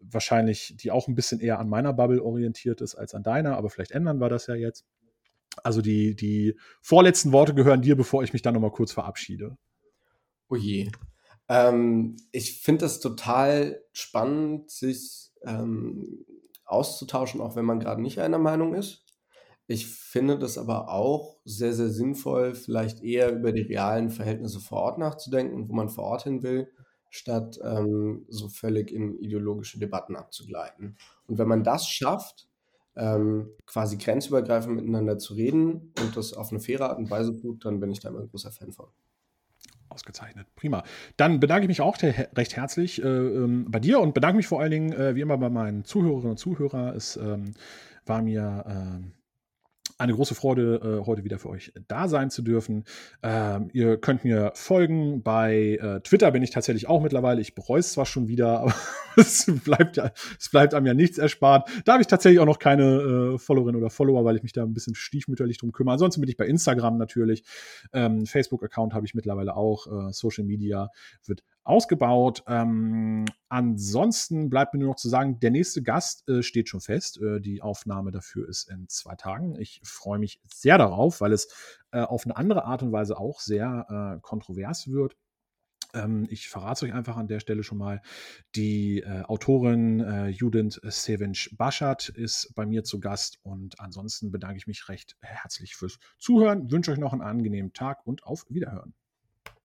wahrscheinlich die auch ein bisschen eher an meiner Bubble orientiert ist als an deiner, aber vielleicht ändern wir das ja jetzt. Also die, die vorletzten Worte gehören dir, bevor ich mich dann nochmal kurz verabschiede. Oh je. Ähm, ich finde es total spannend, sich ähm, auszutauschen, auch wenn man gerade nicht einer Meinung ist. Ich finde das aber auch sehr, sehr sinnvoll, vielleicht eher über die realen Verhältnisse vor Ort nachzudenken und wo man vor Ort hin will, statt ähm, so völlig in ideologische Debatten abzugleiten. Und wenn man das schafft, ähm, quasi grenzübergreifend miteinander zu reden und das auf eine faire Art und Weise tut, dann bin ich da immer ein großer Fan von. Ausgezeichnet, prima. Dann bedanke ich mich auch recht herzlich äh, ähm, bei dir und bedanke mich vor allen Dingen, äh, wie immer, bei meinen Zuhörerinnen und Zuhörern. Es ähm, war mir äh, eine große Freude, äh, heute wieder für euch da sein zu dürfen. Ähm, ihr könnt mir folgen. Bei äh, Twitter bin ich tatsächlich auch mittlerweile. Ich bereue es zwar schon wieder, aber es bleibt ja, es bleibt einem ja nichts erspart. Da habe ich tatsächlich auch noch keine äh, Followerin oder Follower, weil ich mich da ein bisschen stiefmütterlich drum kümmere. Ansonsten bin ich bei Instagram natürlich. Ähm, Facebook-Account habe ich mittlerweile auch. Äh, Social Media wird ausgebaut. Ähm, ansonsten bleibt mir nur noch zu sagen, der nächste Gast äh, steht schon fest. Äh, die Aufnahme dafür ist in zwei Tagen. Ich freue mich sehr darauf, weil es äh, auf eine andere Art und Weise auch sehr äh, kontrovers wird. Ähm, ich verrate euch einfach an der Stelle schon mal. Die äh, Autorin äh, Judith Sevinch Baschat ist bei mir zu Gast und ansonsten bedanke ich mich recht herzlich fürs Zuhören, wünsche euch noch einen angenehmen Tag und auf Wiederhören.